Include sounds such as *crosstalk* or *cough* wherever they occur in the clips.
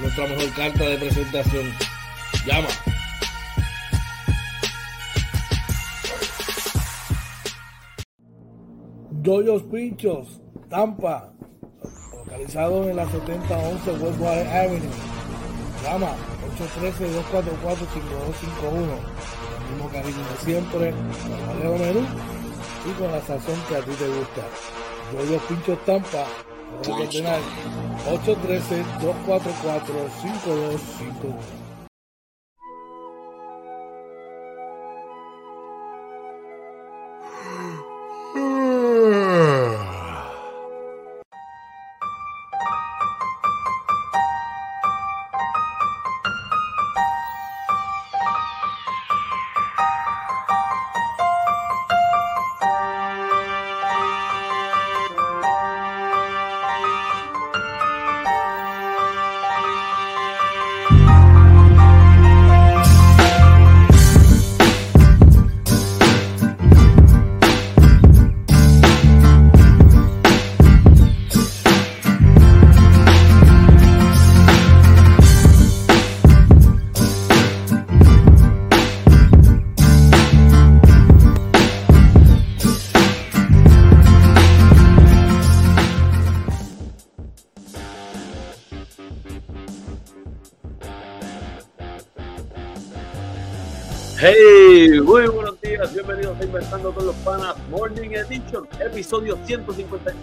nuestra mejor carta de presentación. Llama. Doyos Pinchos, Tampa, localizado en la 7011 Westwater Avenue. Llama 813-244-5251. El mismo cariño de siempre, con Alejo Menú y con la sazón que a ti te gusta. Doyos Pinchos Tampa, 813-244-5251. Episodio 153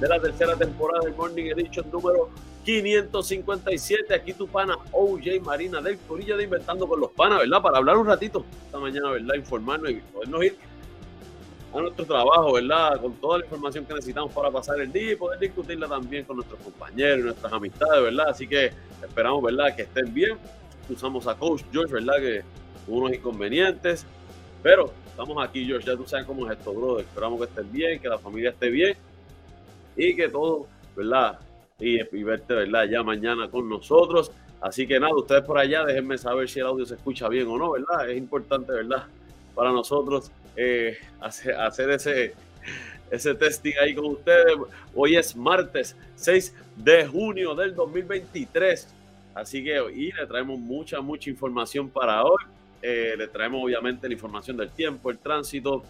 de la tercera temporada del Morning Edition número 557. Aquí tu pana OJ Marina del Corillo de Inventando con los Panas, ¿verdad? Para hablar un ratito esta mañana, ¿verdad? Informarnos y podernos ir a nuestro trabajo, ¿verdad? Con toda la información que necesitamos para pasar el día y poder discutirla también con nuestros compañeros y nuestras amistades, ¿verdad? Así que esperamos, ¿verdad? Que estén bien. Usamos a Coach George, ¿verdad? Que unos inconvenientes, pero estamos aquí, George, ya tú sabes cómo es esto, brother. Esperamos que estén bien, que la familia esté bien y que todo, ¿verdad? Y, y verte, ¿verdad? Ya mañana con nosotros. Así que nada, ustedes por allá, déjenme saber si el audio se escucha bien o no, ¿verdad? Es importante, ¿verdad? Para nosotros eh, hacer, hacer ese, ese testing ahí con ustedes. Hoy es martes 6 de junio del 2023. Así que y le traemos mucha, mucha información para hoy. Eh, le traemos obviamente la información del tiempo, el tránsito.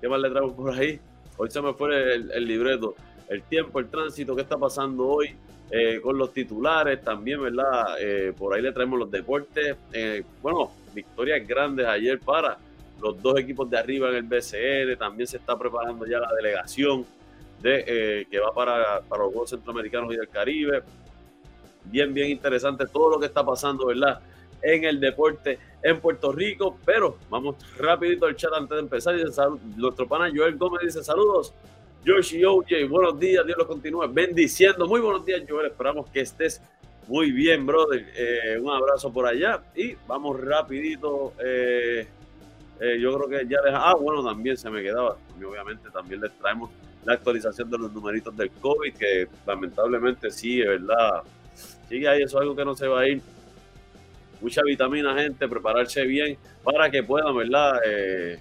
¿Qué más le traemos por ahí? Hoy se me fue el, el libreto. El tiempo, el tránsito, qué está pasando hoy eh, con los titulares también, ¿verdad? Eh, por ahí le traemos los deportes. Bueno, victorias grandes ayer para los dos equipos de arriba en el BCN. También se está preparando ya la delegación de, que va para, para los Juegos Centroamericanos y del Caribe. Bien, bien interesante todo lo que está pasando, ¿verdad? En el deporte en Puerto Rico. Pero vamos rapidito al chat antes de empezar. Dice, nuestro pana Joel Gómez dice saludos. Josh y OJ, buenos días, Dios los continúe bendiciendo. Muy buenos días, Joel. Esperamos que estés muy bien, brother. Eh, un abrazo por allá. Y vamos rapidito. Eh, eh, yo creo que ya deja. Ah, bueno, también se me quedaba. Obviamente también les traemos la actualización de los numeritos del COVID, que lamentablemente sí, es verdad. Así que ahí eso es algo que no se va a ir. Mucha vitamina, gente, prepararse bien para que puedan, ¿verdad? Eh,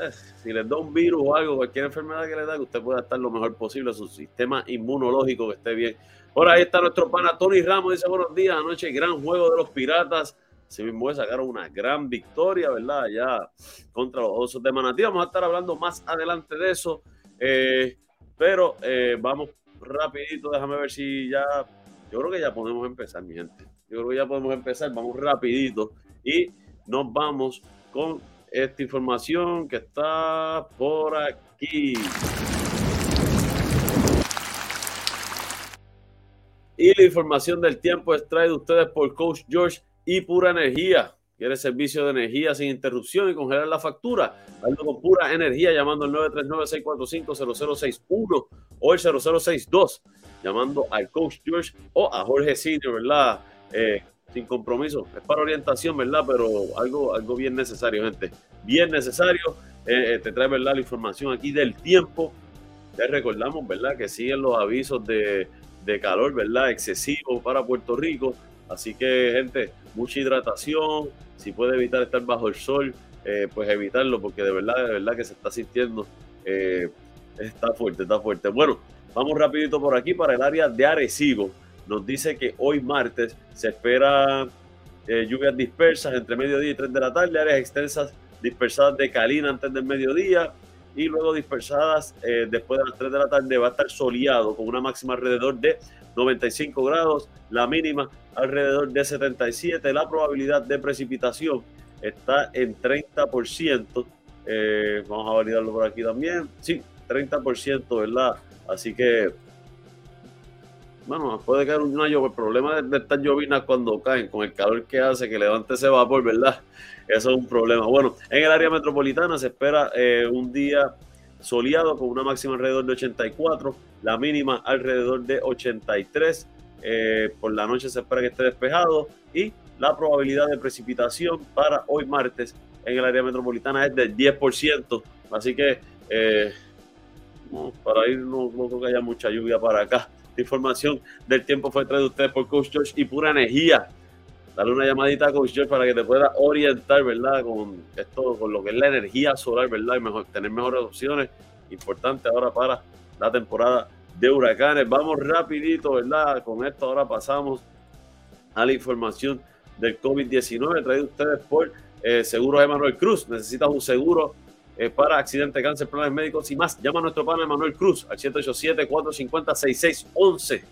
eh, si les da un virus o algo, cualquier enfermedad que les da, que usted pueda estar lo mejor posible, su sistema inmunológico que esté bien. Por ahí está nuestro pana Tony Ramos, dice buenos días, anoche gran juego de los Piratas. Se mismo sacaron una gran victoria, ¿verdad? Ya contra los Osos de Manatí. Vamos a estar hablando más adelante de eso. Eh, pero eh, vamos rapidito, déjame ver si ya, yo creo que ya podemos empezar, mi gente. Yo creo que ya podemos empezar, vamos rapidito y nos vamos con esta información que está por aquí. Y la información del tiempo es traída de ustedes por Coach George y Pura Energía. ¿Quiere servicio de energía sin interrupción y congelar la factura? Hazlo con pura energía llamando al 939-645-0061 o el 0062, llamando al Coach George o a Jorge Senior, ¿verdad? Eh, sin compromiso. Es para orientación, ¿verdad? Pero algo, algo bien necesario, gente. Bien necesario. Eh, eh, te trae, ¿verdad? La información aquí del tiempo. Les recordamos, ¿verdad? Que siguen los avisos de, de calor, ¿verdad? Excesivo para Puerto Rico. Así que, gente, mucha hidratación, si puede evitar estar bajo el sol, eh, pues evitarlo, porque de verdad, de verdad que se está sintiendo, eh, está fuerte, está fuerte. Bueno, vamos rapidito por aquí para el área de Arecibo. Nos dice que hoy martes se espera eh, lluvias dispersas entre mediodía y 3 de la tarde, áreas extensas dispersadas de calina antes del mediodía y luego dispersadas después de las 3 de la tarde. Va a estar soleado con una máxima alrededor de 95 grados, la mínima alrededor de 77, la probabilidad de precipitación está en 30%, eh, vamos a validarlo por aquí también, sí, 30%, ¿verdad? Así que, bueno, puede caer una lluvia, el problema de, estas llovinas cuando caen, con el calor que hace, que levante ese vapor, ¿verdad? Eso es un problema. Bueno, en el área metropolitana se espera eh, un día soleado con una máxima alrededor de 84, la mínima alrededor de 83. Eh, por la noche se espera que esté despejado y la probabilidad de precipitación para hoy martes en el área metropolitana es del 10%. Así que eh, para ir no, creo que haya mucha lluvia para acá. La información del tiempo fue traída de ustedes por Coach George y pura energía. Dale una llamadita a Coach George para que te pueda orientar, ¿verdad? Con esto, con lo que es la energía solar, ¿verdad? Y mejor, tener mejores opciones. Importante ahora para la temporada de huracanes. Vamos rapidito, ¿verdad? Con esto ahora pasamos a la información del COVID-19 traído ustedes por eh, Seguros Emanuel Cruz. Necesitas un seguro eh, para accidente, cáncer, planes médicos y más. Llama a nuestro pana Emanuel Cruz al 787-450-6611.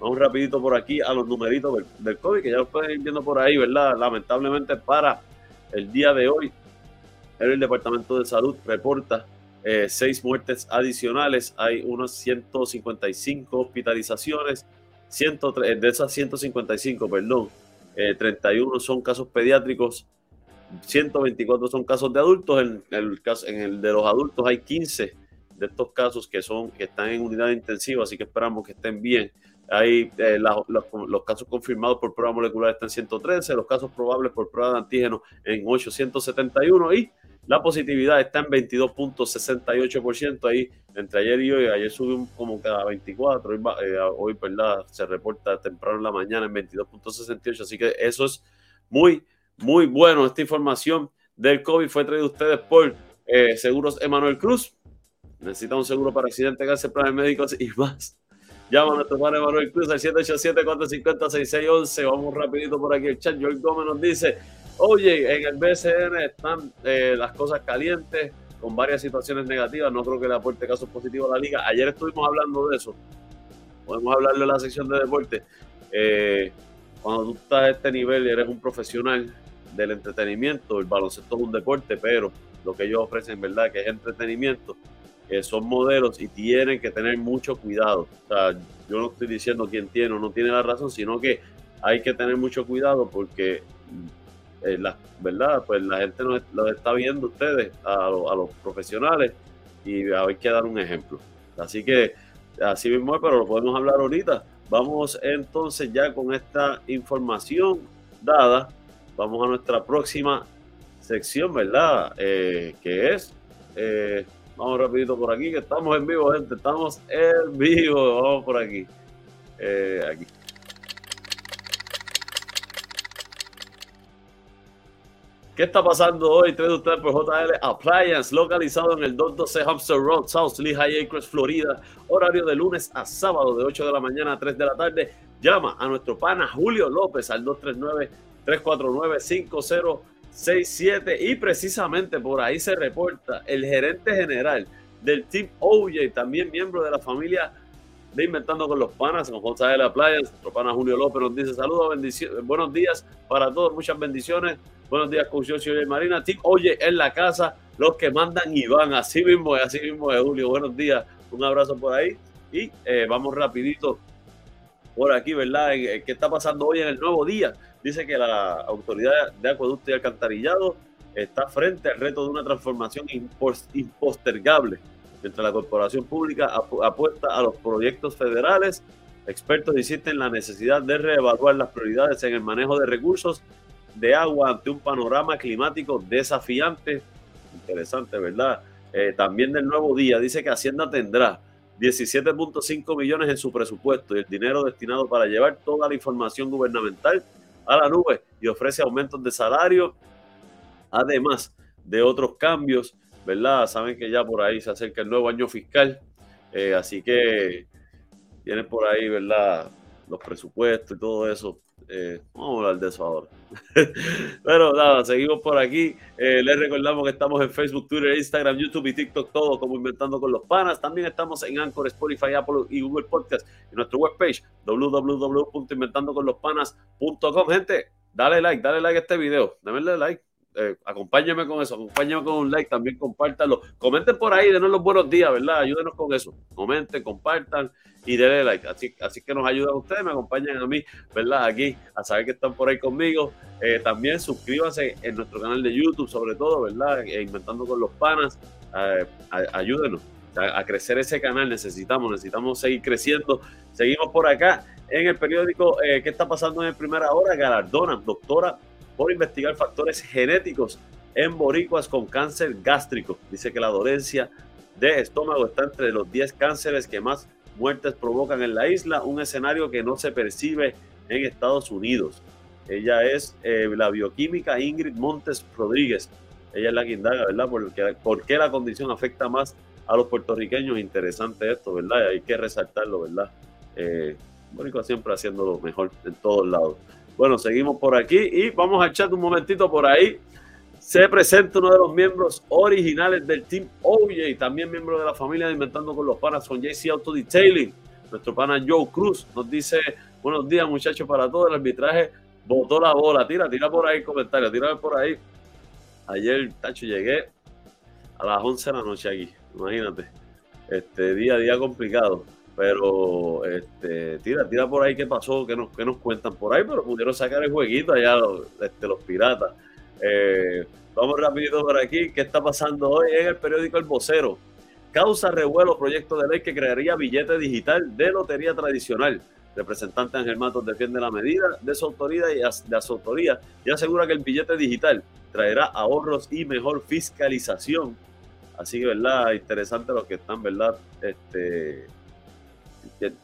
Vamos rapidito por aquí a los numeritos del, COVID, que ya lo pueden ir viendo por ahí, ¿verdad? Lamentablemente para el día de hoy, el Departamento de Salud reporta eh, seis muertes adicionales. Hay unos 155 hospitalizaciones. 103, eh, de esas 155, perdón, 31 eh, son casos pediátricos, 124 son casos de adultos. En el, en el de los adultos hay 15 de estos casos que, son, que están en unidad intensiva, así que esperamos que estén bien. Hay los, casos confirmados por prueba molecular están en 113, los casos probables por prueba de antígeno en 871 y la positividad está en 22.68%. Ahí entre ayer y hoy, ayer subió como cada 24, hoy, eh, ¿verdad? se reporta temprano en la mañana en 22.68. Así que eso es muy, muy bueno. Esta información del COVID fue traída a ustedes por eh, Seguros Emanuel Cruz. Necesita un seguro para accidente, cáncer, planes médicos y más. Llama a nuestro Emanuel Cruz al 787-450-6611. Vamos rapidito por aquí. El chat George Gómez nos dice Oye, en el BCN están eh, las cosas calientes, con varias situaciones negativas. No creo que le aporte casos positivos a la liga. Ayer estuvimos hablando de eso. Podemos hablarle de la sección de deporte. Eh, cuando tú estás a este nivel y eres un profesional del entretenimiento, el baloncesto es un deporte, pero lo que ellos ofrecen, ¿verdad? Que es entretenimiento, que son modelos y tienen que tener mucho cuidado. O sea, yo no estoy diciendo quién tiene o no tiene la razón, sino que hay que tener mucho cuidado porque eh, la, ¿verdad? Pues la gente lo está viendo ustedes, a, los profesionales, y hay que dar un ejemplo. Así que así mismo pero lo podemos hablar ahorita. Vamos entonces ya con esta información dada, vamos a nuestra próxima sección, ¿verdad? Eh, que es, eh, vamos rapidito por aquí, que estamos en vivo, gente, estamos en vivo, vamos por aquí. Eh, aquí. ¿Qué está pasando hoy? Tres de ustedes por JL Appliance, localizado en el 212 Hampshire Road, South Lehigh Acres, Florida. Horario de lunes a sábado, de 8 de la mañana a 3 de la tarde. Llama a nuestro pana Julio López al 239 239-349-5067 y precisamente por ahí se reporta el gerente general del Team OJ, también miembro de la familia de Inventando con los Panas, con José de la Playa. Nuestro pana Julio López nos dice saludos, buenos días para todos, muchas bendiciones. Buenos días, Cucio y Marina. Team Oye en la casa, los que mandan y van. Así mismo es, así mismo es, Julio. Buenos días, un abrazo por ahí. Y eh, vamos rapidito por aquí, ¿verdad? ¿Qué está pasando hoy en el nuevo día? Dice que la Autoridad de Acueducto y Alcantarillado está frente al reto de una transformación impostergable mientras la corporación pública apuesta a los proyectos federales. Expertos insisten en la necesidad de reevaluar las prioridades en el manejo de recursos de agua ante un panorama climático desafiante. Interesante, ¿verdad? Eh, también del nuevo día dice que Hacienda tendrá 17.5 millones en su presupuesto y el dinero destinado para llevar toda la información gubernamental a la nube y ofrece aumentos de salario, además de otros cambios ¿verdad? Saben que ya por ahí se acerca el nuevo año fiscal, eh, así que tienen por ahí, ¿verdad? Los presupuestos y todo eso. Eh, vamos a hablar de eso ahora. *laughs* Pero nada, seguimos por aquí. Eh, les recordamos que estamos en Facebook, Twitter, Instagram, YouTube y TikTok, todo como Inventando con los Panas. También estamos en Anchor, Spotify, Apple y Google Podcast. Y nuestra webpage, www.inventandoconlospanas.com. Gente, dale like, dale like a este video. Dale like eh, acompáñenme con eso, acompáñenme con un like, también compártanlo. Comenten por ahí, denos los buenos días, ¿verdad? Ayúdenos con eso. Comenten, compartan y denle like. Así, así que nos ayudan ustedes, me acompañan a mí, ¿verdad? Aquí, a saber que están por ahí conmigo. Eh, también suscríbanse en nuestro canal de YouTube, sobre todo, ¿verdad? Eh, inventando con los panas. ayúdenos a, crecer ese canal. Necesitamos, necesitamos seguir creciendo. Seguimos por acá en el periódico. ¿Qué está pasando en primera hora? Galardonan, doctora por investigar factores genéticos en boricuas con cáncer gástrico. Dice que la dolencia de estómago está entre los 10 cánceres que más muertes provocan en la isla, un escenario que no se percibe en Estados Unidos. Ella es eh, la bioquímica Ingrid Montes Rodríguez. Ella es la que indaga, ¿verdad? Porque, ¿Por qué la condición afecta más a los puertorriqueños? Interesante esto, ¿verdad? Hay que resaltarlo, ¿verdad? Eh, Boricua siempre haciendo lo mejor en todos lados. Bueno, seguimos por aquí y vamos a echar un momentito por ahí. Se presenta uno de los miembros originales del Team OJ, también miembro de la familia de Inventando con los Panas con JC Auto Detailing. Nuestro pana Joe Cruz nos dice: Buenos días, muchachos, para todo el arbitraje. Botó la bola, tira, tira por ahí el comentario, tira por ahí. Ayer, tacho, llegué a las 11 de la noche aquí, imagínate. Este día a día complicado. Pero este, tira, tira por ahí qué pasó, qué nos, nos cuentan por ahí, pero pudieron sacar el jueguito allá los, este, los piratas. Eh, vamos rapidito por aquí. ¿Qué está pasando hoy en el periódico El Vocero? Causa revuelo proyecto de ley que crearía billete digital de lotería tradicional. Representante Ángel Matos defiende la medida de su autoridad y de su autoría y asegura que el billete digital traerá ahorros y mejor fiscalización. Así que, ¿verdad? Interesante los que están, ¿verdad? Este,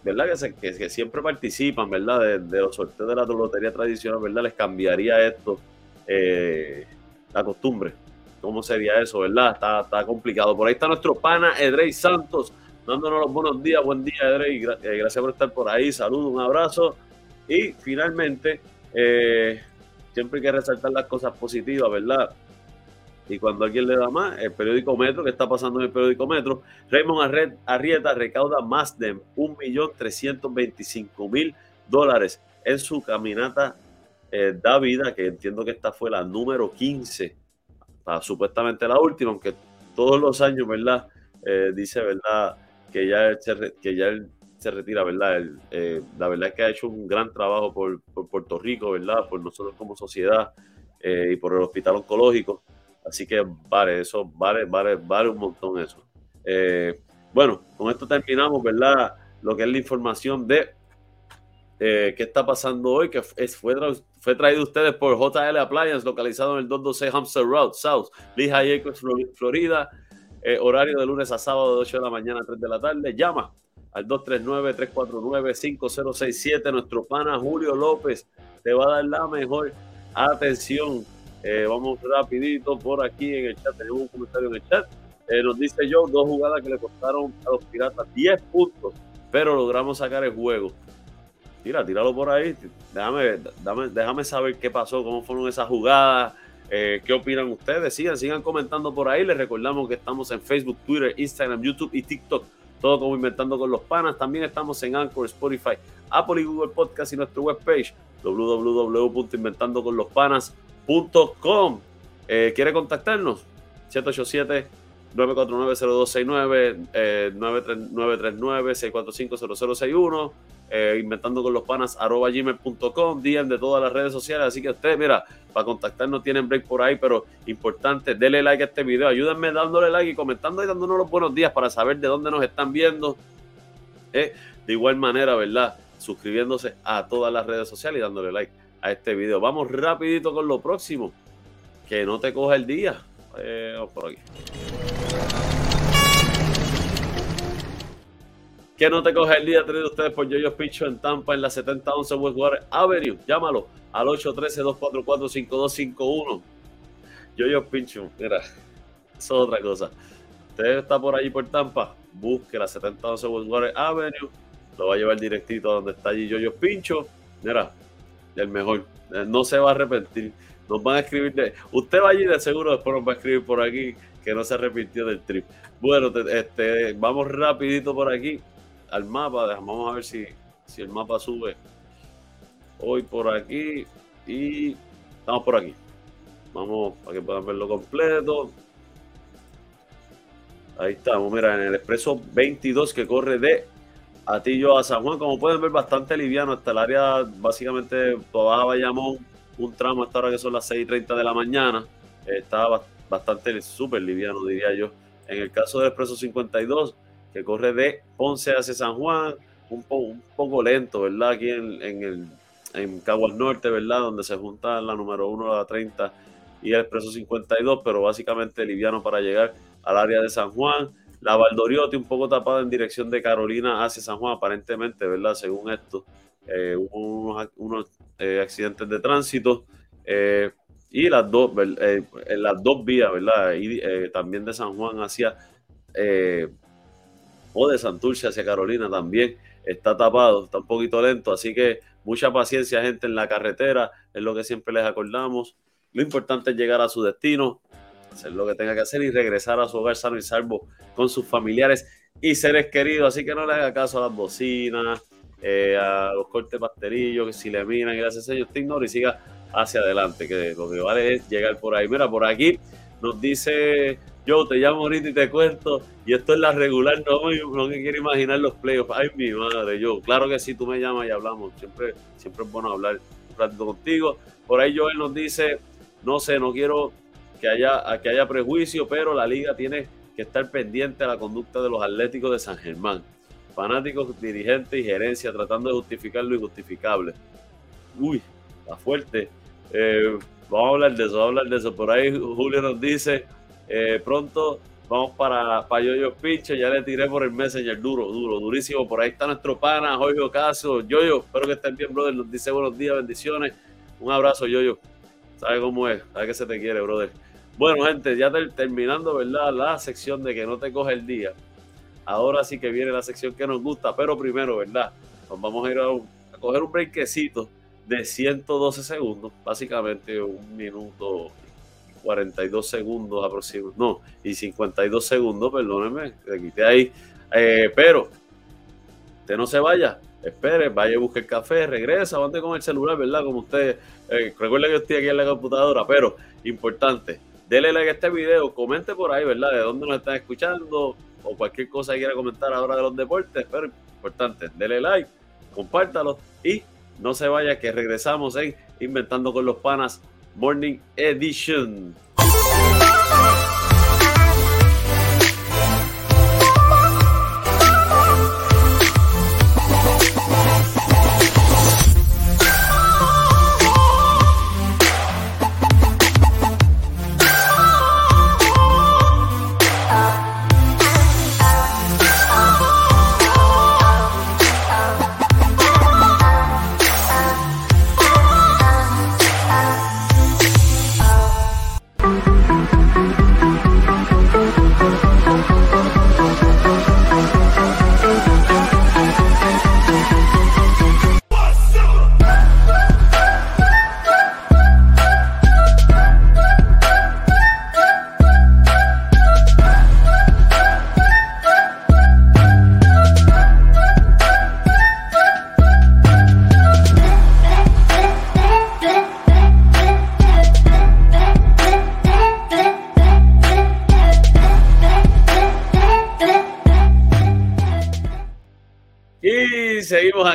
¿verdad? Que, siempre participan, ¿verdad? De, los sorteos de la lotería tradicional, ¿verdad? Les cambiaría esto eh, la costumbre. ¿Cómo sería eso, verdad? Está, está complicado. Por ahí está nuestro pana Edrey Santos, dándonos los buenos días. Buen día, Edrey. Eh, gracias por estar por ahí. Saludos, un abrazo. Y finalmente, eh, siempre hay que resaltar las cosas positivas, ¿verdad? Y cuando alguien le da más, el periódico Metro, ¿qué está pasando en el periódico Metro? Raymond Arrieta recauda más de 1.325.000 dólares en su caminata eh, da vida, que entiendo que esta fue la número 15, supuestamente la última, aunque todos los años, ¿verdad? Eh, dice, ¿verdad? Que ya, se, que ya él se retira, ¿verdad? Eh, la verdad es que ha hecho un gran trabajo por, por Puerto Rico, ¿verdad? Por nosotros como sociedad y por el hospital oncológico. Así que vale, eso vale, vale, vale un montón eso. Eh, bueno, con esto terminamos, ¿verdad? Lo que es la información de eh, qué está pasando hoy, que fue, fue traído ustedes por JL Appliance, localizado en el 212 Hamster Road, South, Acres, Florida. Eh, horario de lunes a sábado de 8 de la mañana a 3 de la tarde. Llama al 239-349-5067. Nuestro pana Julio López te va a dar la mejor atención Eh, vamos rapidito por aquí en el chat. Tenemos un comentario en el chat. Eh, nos dice yo dos jugadas que le costaron a los Piratas 10 puntos, pero logramos sacar el juego. Tira, tíralo por ahí. Déjame, déjame saber qué pasó, cómo fueron esas jugadas. Eh, ¿Qué opinan ustedes? Sigan, sigan comentando por ahí. Les recordamos que estamos en Facebook, Twitter, Instagram, YouTube y TikTok. Todo como Inventando con los Panas. También estamos en Anchor, Spotify, Apple y Google Podcast y nuestra webpage www.inventandoconlospanas.com. Eh, ¿Quiere contactarnos? 787 949-0269, eh, 939-645-0061, eh, inventando con los panas, arroba gmail.com, DM de todas las redes sociales. Así que ustedes, mira, para contactarnos tienen break por ahí, pero importante, denle like a este video, ayúdenme dándole like y comentando y dándonos los buenos días para saber de dónde nos están viendo. Eh, de igual manera, ¿verdad? Suscribiéndose a todas las redes sociales y dándole like a este video. Vamos rapidito con lo próximo. Que no te coja el día. Eh, por aquí. Que no te coge el día traído ustedes por Yoyo Pincho en Tampa en la 7011 Westwater Avenue. Llámalo al 813-244-5251. Yoyo Pincho, mira, eso es otra cosa. Usted está por allí por Tampa, busque la 7011 Westwater Avenue. Lo va a llevar directito a donde está allí Yoyo Pincho. Mira, el mejor. Eh, no se va a arrepentir. Nos van a escribir. De, usted va allí de seguro, después nos va a escribir por aquí que no se arrepintió del trip. Bueno, este, vamos rapidito por aquí al mapa. Vamos a ver si, si el mapa sube hoy por aquí. Y estamos por aquí. Vamos para que puedan verlo completo. Ahí estamos, mira, en el expreso 22 que corre de Atillo a San Juan. Como pueden ver, bastante liviano hasta el área, básicamente, toda Bayamón, un tramo hasta ahora que son las 6 y 30 de la mañana. Está bastante súper liviano, diría yo. En el caso del expreso 52, que corre de Ponce hacia San Juan, un, un poco lento, ¿verdad? Aquí en, el, en Caguas Norte, ¿verdad? Donde se junta la número 1, la 30 y el expreso 52, pero básicamente liviano para llegar al área de San Juan. La Valdoriotti un poco tapada en dirección de Carolina hacia San Juan, aparentemente, ¿verdad? Según esto, eh, hubo unos, eh, accidentes de tránsito. Eh, y las dos, las dos vías, ¿verdad? Y también de San Juan hacia o de Santurce hacia Carolina también está tapado, está un poquito lento, así que mucha paciencia gente en la carretera, es lo que siempre les acordamos. Lo importante es llegar a su destino, hacer lo que tenga que hacer y regresar a su hogar sano y salvo con sus familiares y seres queridos, así que no le haga caso a las bocinas, eh, a los cortes pastelillos, que si le miran y le hacen usted ignora y siga hacia adelante, que lo que vale es llegar por ahí. Mira, por aquí nos dice yo te llamo ahorita y te cuento, y esto es la regular, no, no me quiero imaginar los playoffs. Ay, mi madre, yo, claro que sí, tú me llamas y hablamos, siempre, siempre es bueno hablar un ratito contigo. Por ahí Joel nos dice, no sé, no quiero que haya, que haya prejuicio, pero la liga tiene que estar pendiente a la conducta de los atléticos de San Germán. Fanáticos, dirigentes y gerencia tratando de justificar lo injustificable. Uy, está fuerte. Eh, vamos a hablar de eso, vamos a hablar de eso. Por ahí Julio nos dice, eh, pronto vamos para, Yoyo Pinche, ya le tiré por el Messenger, duro, duro, durísimo. Por ahí está nuestro pana, Jorge Ocasio. Yoyo, espero que estén bien, brother. Nos dice buenos días, bendiciones. Un abrazo, Yoyo. ¿Sabe cómo es? ¿Sabe que se te quiere, brother? Bueno, gente, ya terminando, ¿verdad? La sección de que no te coge el día. Ahora sí que viene la sección que nos gusta, pero primero, ¿verdad? Nos vamos a ir a, coger un breakcito de 112 segundos, básicamente un minuto 42 segundos aproximadamente, no, y 52 segundos, perdónenme, te quité ahí. Eh, pero, usted no se vaya, espere, vaya a buscar café, regresa, ande con el celular, ¿verdad? Como usted, eh, recuerde que yo estoy aquí en la computadora, pero importante, dele like a este video, comente por ahí, ¿verdad? De dónde nos están escuchando o cualquier cosa que quiera comentar ahora de los deportes, pero importante, dele like, compártalo y no se vaya que regresamos en Inventando con los Panas Morning Edition.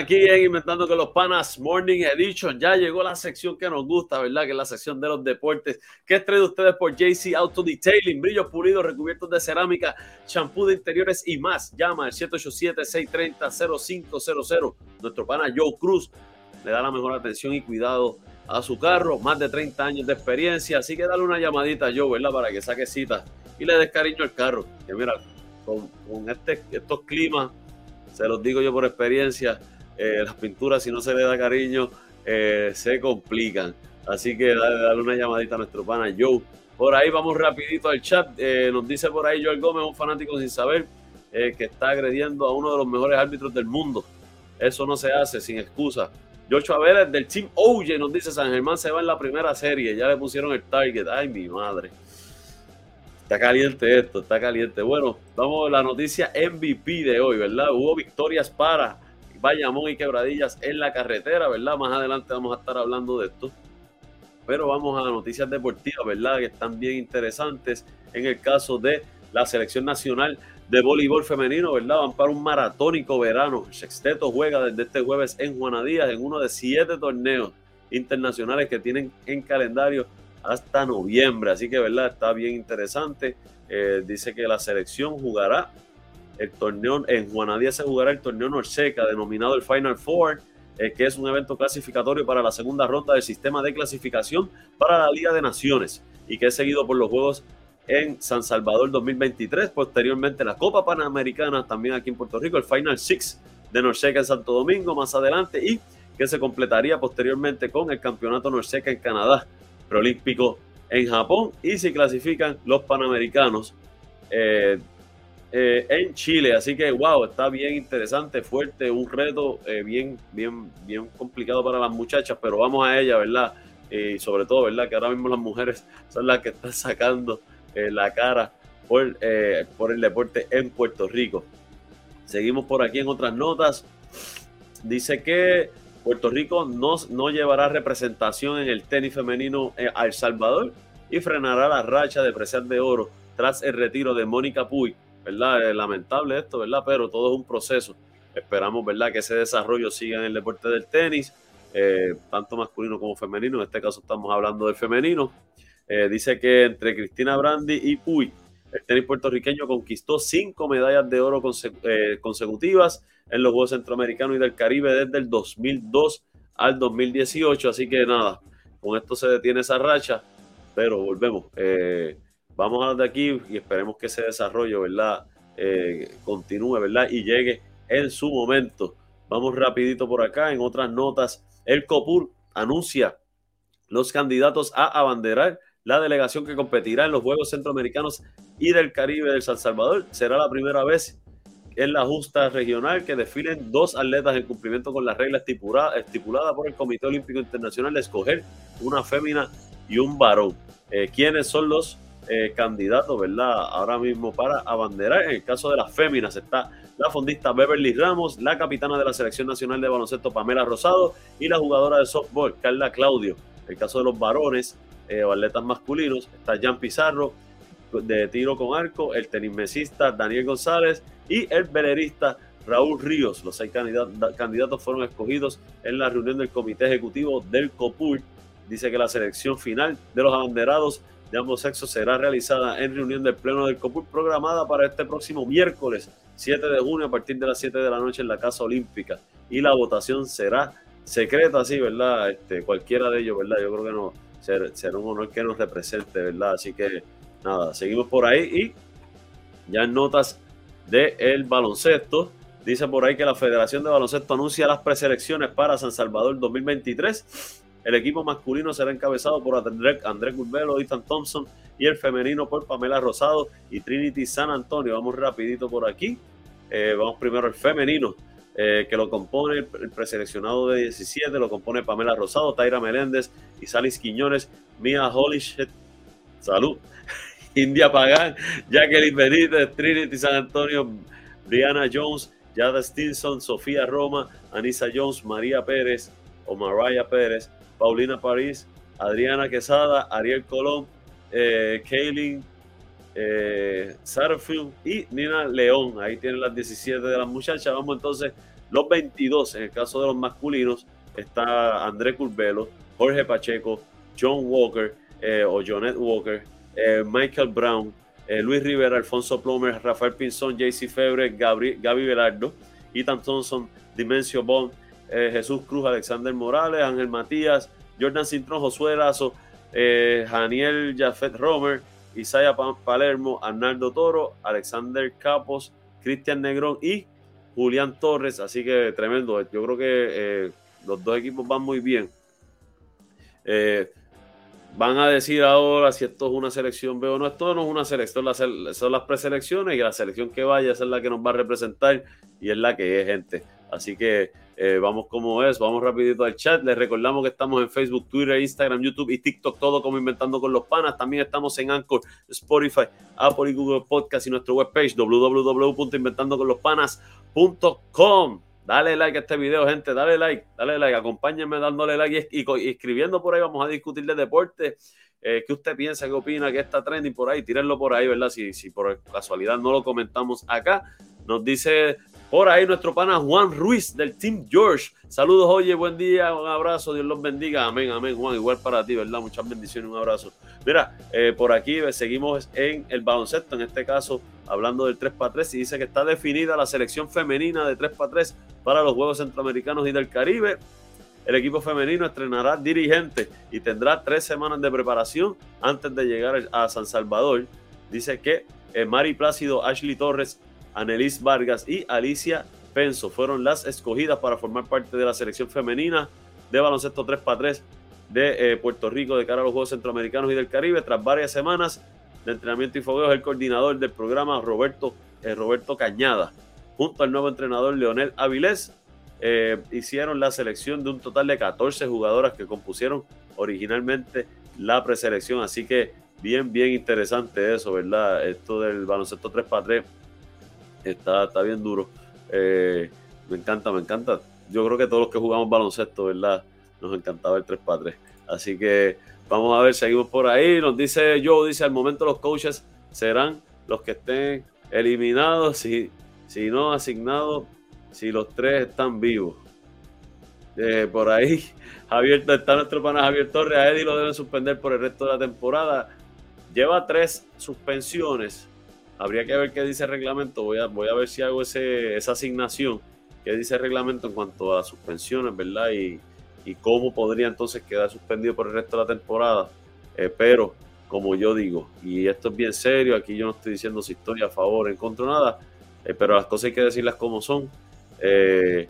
Aquí en Inventando con los Panas Morning Edition. Ya llegó la sección que nos gusta, ¿verdad? Que es la sección de los deportes. Que es traído ustedes por JC Auto Detailing, brillos pulidos, recubiertos de cerámica, champú de interiores y más. Llama al 787-630-0500. Nuestro pana Joe Cruz le da la mejor atención y cuidado a su carro. Más de 30 años de experiencia. Así que dale una llamadita a Joe, ¿verdad? Para que saque cita y le des cariño al carro. Que mira, con, este, estos climas se los digo yo por experiencia, eh, las pinturas si no se le da cariño eh, se complican. Así que dale, una llamadita a nuestro pana Joe. Por ahí vamos rapidito al chat. Eh, nos dice por ahí Joel Gómez, un fanático sin saber, que está agrediendo a uno de los mejores árbitros del mundo. Eso no se hace sin excusa. George Vélez del Team Oye nos dice San Germán se va en la primera serie. Ya le pusieron el target. Ay, mi madre. Está caliente esto, está caliente. Bueno, vamos a la noticia MVP de hoy, ¿verdad? Hubo victorias para Bayamón y Quebradillas en la carretera, ¿verdad? Más adelante vamos a estar hablando de esto. Pero vamos a noticias deportivas, ¿verdad? Que están bien interesantes. En el caso de la selección nacional de voleibol femenino, ¿verdad? Van para un maratónico verano. El sexteto juega desde este jueves en Juana Díaz en uno de siete torneos internacionales que tienen en calendario hasta noviembre. Así que, ¿verdad? Está bien interesante. Eh, dice que la selección jugará el torneo, en Juanadía se jugará el torneo Norseca, denominado el Final Four, eh, que es un evento clasificatorio para la segunda ronda del sistema de clasificación para la Liga de Naciones y que es seguido por los Juegos en San Salvador 2023, posteriormente la Copa Panamericana también aquí en Puerto Rico, el Final Six de Norseca en Santo Domingo más adelante y que se completaría posteriormente con el Campeonato Norseca en Canadá preolímpico en Japón y se clasifican los panamericanos eh, eh, en Chile. Así que, wow, está bien interesante, fuerte, un reto eh, bien, bien, bien complicado para las muchachas, pero vamos a ella, ¿verdad? Y sobre todo, ¿verdad? Que ahora mismo las mujeres son las que están sacando la cara por, el deporte en Puerto Rico. Seguimos por aquí en otras notas. Dice que Puerto Rico no, no llevará representación en el tenis femenino eh, a El Salvador y frenará la racha de preciar de oro tras el retiro de Mónica Puy. ¿Verdad? Es lamentable esto, ¿verdad? Pero todo es un proceso. Esperamos, ¿verdad? Que ese desarrollo siga en el deporte del tenis, eh, tanto masculino como femenino. En este caso estamos hablando del femenino. Eh, dice que entre Cristina Brandi y Puy, el tenis puertorriqueño conquistó cinco medallas de oro consecutivas en los Juegos Centroamericanos y del Caribe desde el 2002 al 2018. Así que nada, con esto se detiene esa racha, pero volvemos. Eh, vamos a de aquí y esperemos que ese desarrollo, ¿verdad? Eh, continúe, ¿verdad? Y llegue en su momento. Vamos rapidito por acá en otras notas. El COPUR anuncia los candidatos a abanderar la delegación que competirá en los Juegos Centroamericanos y del Caribe del San Salvador. Será la primera vez en la justa regional que desfilen dos atletas en cumplimiento con la regla estipulada, estipulada por el Comité Olímpico Internacional de escoger una fémina y un varón. Eh, ¿Quiénes son los eh, candidatos, verdad? Ahora mismo para abanderar. En el caso de las féminas está la fondista Beverly Ramos, la capitana de la Selección Nacional de Baloncesto Pamela Rosado y la jugadora de softball Carla Claudio. En el caso de los varones eh, o atletas masculinos está Jan Pizarro, de tiro con arco, el tenismesista Daniel González y el velerista Raúl Ríos. Los seis candidatos fueron escogidos en la reunión del comité ejecutivo del COPUR. Dice que la selección final de los abanderados de ambos sexos será realizada en reunión del Pleno del COPUR programada para este próximo miércoles 7 de junio a partir de las 7 de la noche en la Casa Olímpica. Y la votación será secreta, sí, ¿verdad? Este, cualquiera de ellos, ¿verdad? Yo creo que no será un honor que nos represente, ¿verdad? Así que nada, seguimos por ahí y ya en notas del el baloncesto. Dice por ahí que la Federación de Baloncesto anuncia las preselecciones para San Salvador 2023. El equipo masculino será encabezado por Andrés, Andrés Gurbelo, Ethan Thompson y el femenino por Pamela Rosado y Trinity San Antonio. Vamos rapidito por aquí. Eh, vamos primero al femenino, eh, que lo compone el, preseleccionado de 17, lo compone Pamela Rosado, Taira Meléndez y Salis Quiñones, Mia Holishet, salud, *laughs* India Pagán, Jacqueline Benítez, Trinity San Antonio, Brianna Jones, Yada Stinson, Sofía Roma, Anisa Jones, María Pérez o Mariah Pérez, Paulina París, Adriana Quesada, Ariel Colón, eh, Kaylin eh, y Nina León. Ahí tienen las 17 de las muchachas. Vamos entonces Los 22, en el caso de los masculinos, está André Curvelo, Jorge Pacheco, John Walker eh, o Jonet Walker, eh, Michael Brown, eh, Luis Rivera, Alfonso Plomer, Rafael Pinzón, JC Febre, Gaby Velardo, Ethan Thompson, Dimensio Bond, Jesús Cruz, Alexander Morales, Ángel Matías, Jordan Cintrón, Josué Lazo, Daniel Jafet Romer, Isaiah Palermo, Arnaldo Toro, Alexander Capos, Cristian Negrón y Julián Torres. Así que tremendo. Yo creo que los dos equipos van muy bien. Eh, van a decir ahora si esto es una selección B o no. Esto no es una selección, son las preselecciones y la selección que vaya es la que nos va a representar y es la que es, gente. Así que eh, vamos como es, vamos rapidito al chat. Les recordamos que estamos en Facebook, Twitter, Instagram, YouTube y TikTok, todo como Inventando con los Panas. También estamos en Anchor, Spotify, Apple y Google Podcast y nuestra webpage www.inventandoconlospanas.com. Dale like a este video, gente. Dale like, dale like. Acompáñenme dándole like y, escribiendo por ahí. Vamos a discutir de deporte. Eh, ¿Qué usted piensa? ¿Qué opina? ¿Qué está trending por ahí? Tírenlo por ahí, ¿verdad? Si, si por casualidad no lo comentamos acá. Nos dice por ahí nuestro pana Juan Ruiz del Team George. Saludos, oye, buen día, un abrazo, Dios los bendiga. Amén, amén, Juan. Igual para ti, ¿verdad? Muchas bendiciones, un abrazo. Mira, eh, por aquí seguimos en el baloncesto, en este caso hablando del 3x3, y dice que está definida la selección femenina de 3x3 para los Juegos Centroamericanos y del Caribe. El equipo femenino estrenará dirigente y tendrá tres semanas de preparación antes de llegar a San Salvador. Dice que eh, Mari Plácido, Ashley Torres, Anelis Vargas y Alicia Penso fueron las escogidas para formar parte de la selección femenina de baloncesto 3x3 de eh, Puerto Rico de cara a los Juegos Centroamericanos y del Caribe. Tras varias semanas de entrenamiento y fogueos, el coordinador del programa, Roberto, eh, Roberto Cañada, junto al nuevo entrenador Leonel Avilés, eh, hicieron la selección de un total de 14 jugadoras que compusieron originalmente la preselección. Así que bien, bien interesante eso, ¿verdad? Esto del baloncesto 3x3 está, está bien duro. Eh, me encanta, me encanta. Yo creo que todos los que jugamos baloncesto, ¿verdad? Nos encantaba el 3x3. Así que vamos a ver, seguimos por ahí. Nos dice Joe, dice al momento los coaches serán los que estén eliminados, si, si no asignados, si los tres están vivos. Eh, por ahí, *laughs* Javier, está nuestro pana Javier Torres, a Eddie lo deben suspender por el resto de la temporada. Lleva tres suspensiones Habría que ver qué dice el reglamento. Voy a, voy a ver si hago esa asignación. ¿Qué dice el reglamento en cuanto a suspensiones, verdad? Y, cómo podría entonces quedar suspendido por el resto de la temporada. Eh, pero, como yo digo, y esto es bien serio, aquí yo no estoy diciendo si historia a favor en contra nada, eh, pero las cosas hay que decirlas como son. Eh,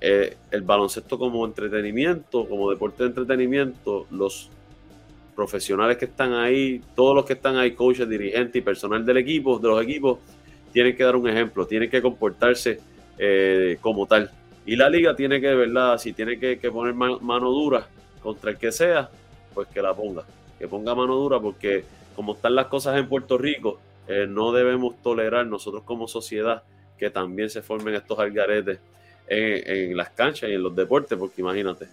el baloncesto como entretenimiento, como deporte de entretenimiento, los profesionales que están ahí, todos los que están ahí, coaches, dirigentes y personal del equipo, de los equipos, tienen que dar un ejemplo, tienen que comportarse eh, como tal. Y la liga tiene que, ¿verdad? Si tiene que, poner mano dura contra el que sea, pues que la ponga. Que ponga mano dura porque como están las cosas en Puerto Rico, eh, no debemos tolerar nosotros como sociedad que también se formen estos algaretes en, las canchas y en los deportes, porque imagínate,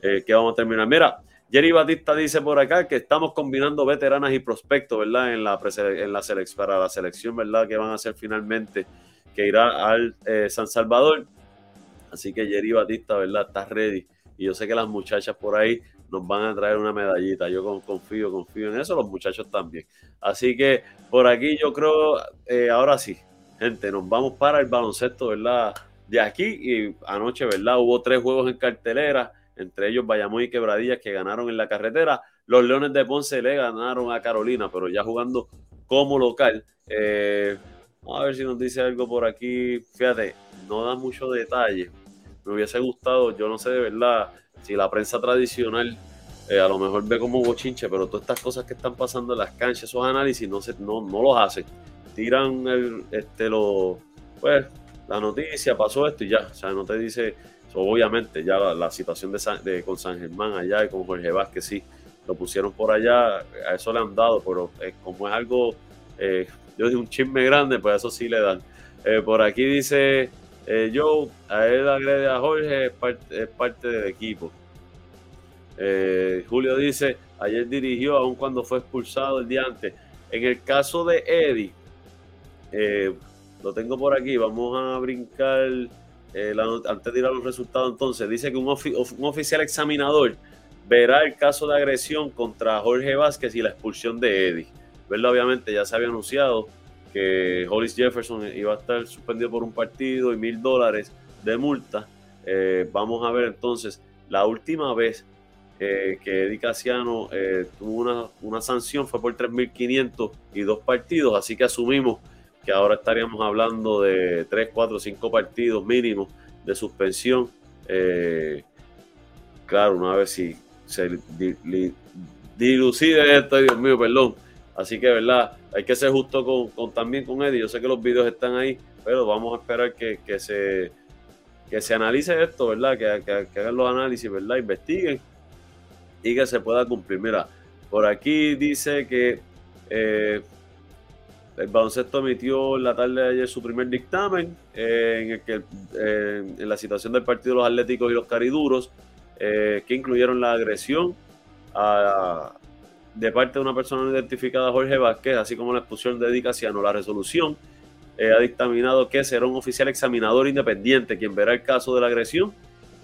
eh, que vamos a terminar. Mira, Jerry Batista dice por acá que estamos combinando veteranas y prospectos, ¿verdad? En la, en la para la selección, ¿verdad? Que van a hacer finalmente, que irá al eh, San Salvador. Así que Jerry Batista, ¿verdad? Está ready. Y yo sé que las muchachas por ahí nos van a traer una medallita. Yo confío, confío en eso, los muchachos también. Así que por aquí yo creo, eh, ahora sí, gente, nos vamos para el baloncesto, ¿verdad? De aquí y anoche, ¿verdad? Hubo tres juegos en cartelera entre ellos Bayamón y Quebradillas que ganaron en la carretera. Los Leones de Ponce le ganaron a Carolina, pero ya jugando como local. Eh, vamos a ver si nos dice algo por aquí. Fíjate, no da mucho detalle. Me hubiese gustado, yo no sé de verdad si la prensa tradicional eh, a lo mejor ve como bochinche, pero todas estas cosas que están pasando en las canchas, esos análisis no, se, no, no los hacen. Tiran el, este, lo, pues, la noticia, pasó esto y ya. O sea, no te dice obviamente ya la, situación de, con San Germán allá y con Jorge Vázquez sí, lo pusieron por allá, a eso le han dado, pero eh, como es algo, eh, yo digo un chisme grande, pues eso sí le dan. Eh, por aquí dice Joe, a él agrede a Jorge, es parte, del equipo. Julio dice, ayer dirigió aun cuando fue expulsado el día antes. En el caso de Eddie, lo tengo por aquí, vamos a brincar eh, antes de ir a los resultados entonces, dice que un, oficial examinador verá el caso de agresión contra Jorge Vázquez y la expulsión de Eddie. ¿Verdad? Obviamente ya se había anunciado que Hollis Jefferson iba a estar suspendido por un partido y mil dólares de multa. Eh, vamos a ver entonces, la última vez eh, que Eddie Casiano tuvo una, una, sanción fue por 3.500 y dos partidos, así que asumimos que ahora estaríamos hablando de 3, 4, 5 partidos mínimos de suspensión. claro, una vez si se dilucide esto, Dios mío, perdón. Así que, ¿verdad? Hay que ser justo con, también con Eddie. Yo sé que los videos están ahí, pero vamos a esperar que, se, que se analice esto, ¿verdad? Que, que, hagan los análisis, ¿verdad? Investiguen y que se pueda cumplir. Mira, por aquí dice que eh, el baloncesto emitió la tarde de ayer su primer dictamen eh, en el que eh, en la situación del partido de los Atléticos y los Cariduros eh, que incluyeron la agresión de parte de una persona no identificada, Jorge Vázquez, así como la expulsión de Edicaciano. La resolución eh, ha dictaminado que será un oficial examinador independiente quien verá el caso de la agresión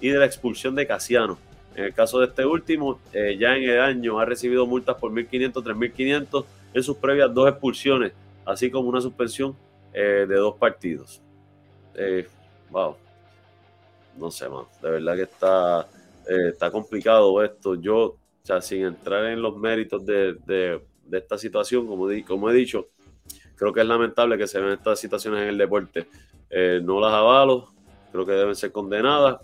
y de la expulsión de Casiano. En el caso de este último, ya en el año ha recibido multas por 1.500, 3.500 en sus previas dos expulsiones, así como una suspensión de dos partidos. wow, no sé, más. De verdad que está eh, está complicado esto. Yo, o sea, sin entrar en los méritos de, de, esta situación, como, como he dicho, creo que es lamentable que se ven estas situaciones en el deporte. Eh, no las avalo, creo que deben ser condenadas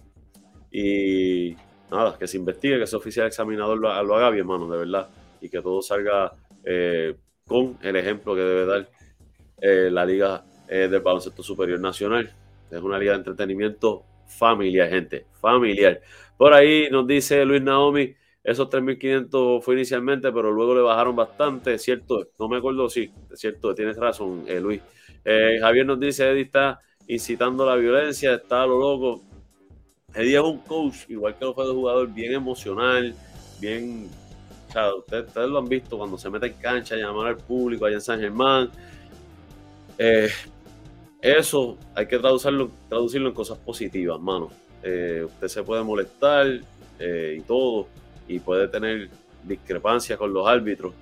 y nada, que se investigue, que ese oficial examinador lo, haga bien, hermano, de verdad, y que todo salga eh, con el ejemplo que debe dar la Liga del Baloncesto Superior Nacional. Es una liga de entretenimiento familiar, gente, familiar. Por ahí nos dice Luis Naomi, esos 3.500 fue inicialmente, pero luego le bajaron bastante, cierto, no me acuerdo, sí, cierto, tienes razón, eh, Luis. Eh, Javier nos dice, Eddie está incitando la violencia, está a lo loco. Eddie es un coach, igual que lo fue de jugador, bien emocional, bien... O sea, ustedes, lo han visto cuando se mete en cancha, llamar al público allá en San Germán. Eh, eso hay que traducirlo, en cosas positivas, mano. Eh, usted se puede molestar eh, y todo, y puede tener discrepancias con los árbitros,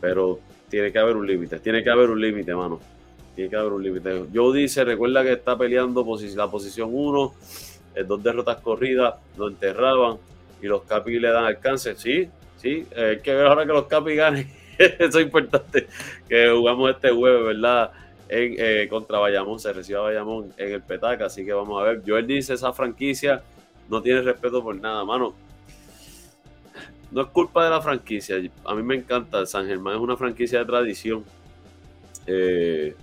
pero tiene que haber un límite, tiene que haber un límite, mano. Tiene que haber un límite. Joe dice, recuerda que está peleando la posición 1, dos derrotas corridas, lo enterraban y los Capis le dan alcance. Sí, sí, hay que ver ahora que los Capis ganen. *laughs* Eso es importante, que jugamos este jueves, ¿verdad? En, eh, contra Bayamón, se recibe a Bayamón en el Petaca, así que vamos a ver. Joel dice, esa franquicia no tiene respeto por nada, mano. No es culpa de la franquicia, a mí me encanta, San Germán es una franquicia de tradición. Eh,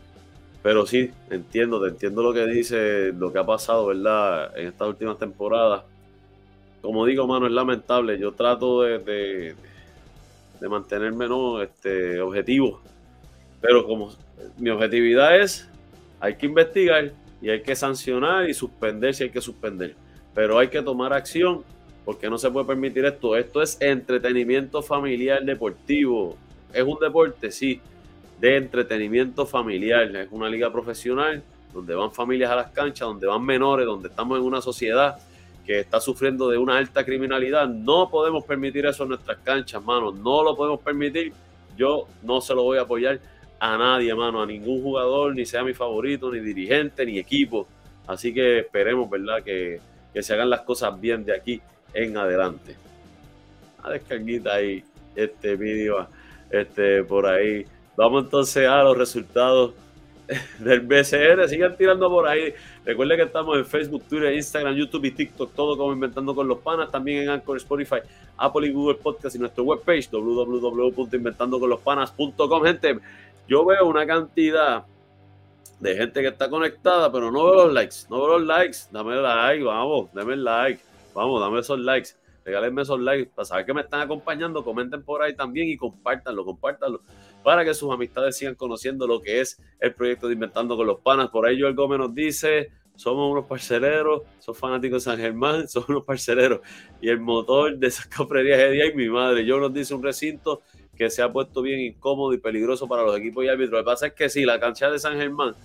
pero sí, entiendo, te entiendo lo que dice, lo que ha pasado, ¿verdad? En estas últimas temporadas. Como digo, mano, es lamentable. Yo trato de, de, de mantenerme ¿no? este, objetivo. Pero como mi objetividad es, hay que investigar y hay que sancionar y suspender si hay que suspender. Pero hay que tomar acción porque no se puede permitir esto. Esto es entretenimiento familiar deportivo. ¿Es un deporte? Sí, de entretenimiento familiar. Es una liga profesional donde van familias a las canchas, donde van menores, donde estamos en una sociedad que está sufriendo de una alta criminalidad. No podemos permitir eso en nuestras canchas, mano. No lo podemos permitir. Yo no se lo voy a apoyar a nadie, mano, a ningún jugador, ni sea mi favorito, ni dirigente, ni equipo. Así que esperemos, ¿verdad? Que, se hagan las cosas bien de aquí en adelante. A descarguita ahí, este vídeo, este, por ahí. Vamos entonces a los resultados *laughs* del BCN. Sigan tirando por ahí. Recuerden que estamos en Facebook, Twitter, Instagram, YouTube y TikTok, todo como Inventando con los Panas. También en Anchor, Spotify, Apple y Google Podcast y nuestro webpage www.inventandoconlospanas.com. Gente, yo veo una cantidad de gente que está conectada, pero no veo los likes. No veo los likes. Dame like, vamos, dame el like. Vamos, dame esos likes. Regálenme esos likes para saber que me están acompañando. Comenten por ahí también y compártanlo, compártanlo. Para que sus amistades sigan conociendo lo que es el proyecto de Inventando con los Panas. Por ahí Joel Gómez nos dice: somos unos parceleros, son fanáticos de San Germán, *laughs* somos unos parceleros. Y el motor de esas cofrerías es día y mi madre. Yo nos dice un recinto que se ha puesto bien incómodo y peligroso para los equipos y árbitros. Lo que pasa es que sí, la cancha de San Germán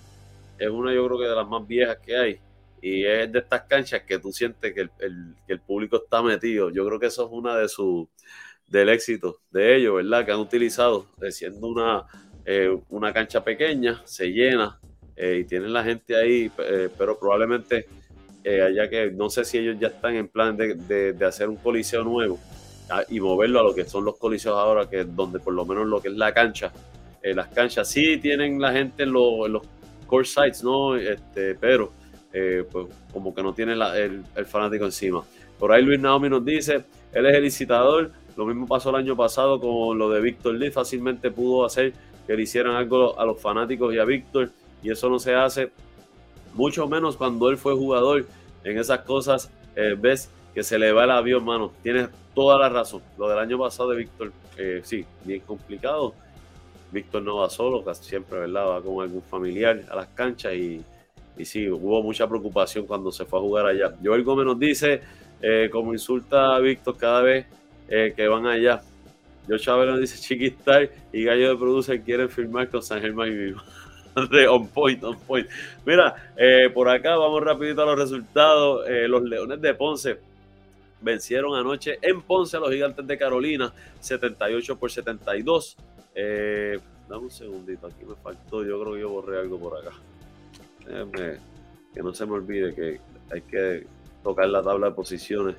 es una, yo creo que de las más viejas que hay. y es de estas canchas que tú sientes que el, público está metido. Yo creo que eso es una de sus del éxito de ellos, ¿verdad? Que han utilizado, eh, siendo una, eh, una cancha pequeña, se llena y tienen la gente ahí, pero probablemente allá que no sé si ellos ya están en plan de, de hacer un coliseo nuevo y moverlo a lo que son los coliseos ahora, que es donde por lo menos lo que es la cancha, las canchas sí tienen la gente en, los core sites, ¿no? Este, pero eh, pues como que no tiene el, fanático encima. Por ahí Luis Naomi nos dice, él es el licitador, lo mismo pasó el año pasado con lo de Víctor Lee, fácilmente pudo hacer que le hicieran algo a los fanáticos y a Víctor, y eso no se hace, mucho menos cuando él fue jugador. En esas cosas eh, ves que se le va el avión, mano. Tienes toda la razón. Lo del año pasado de Víctor, eh, sí, bien complicado. Víctor no va solo, casi siempre, ¿verdad? Va con algún familiar a las canchas y, y sí, hubo mucha preocupación cuando se fue a jugar allá. Joel Gómez nos dice, eh, como insulta a Víctor cada vez eh, que van allá. Yo Chávez nos dice Chiquistar y Gallo de Producer quieren firmar con San Germán y Vivo. *laughs* on point, on point. Mira, por acá vamos rapidito a los resultados. los Leones de Ponce vencieron anoche en Ponce a los Gigantes de Carolina, 78 por 72. Eh, dame un segundito, aquí me faltó, yo creo que yo borré algo por acá. que no se me olvide que hay que tocar la tabla de posiciones.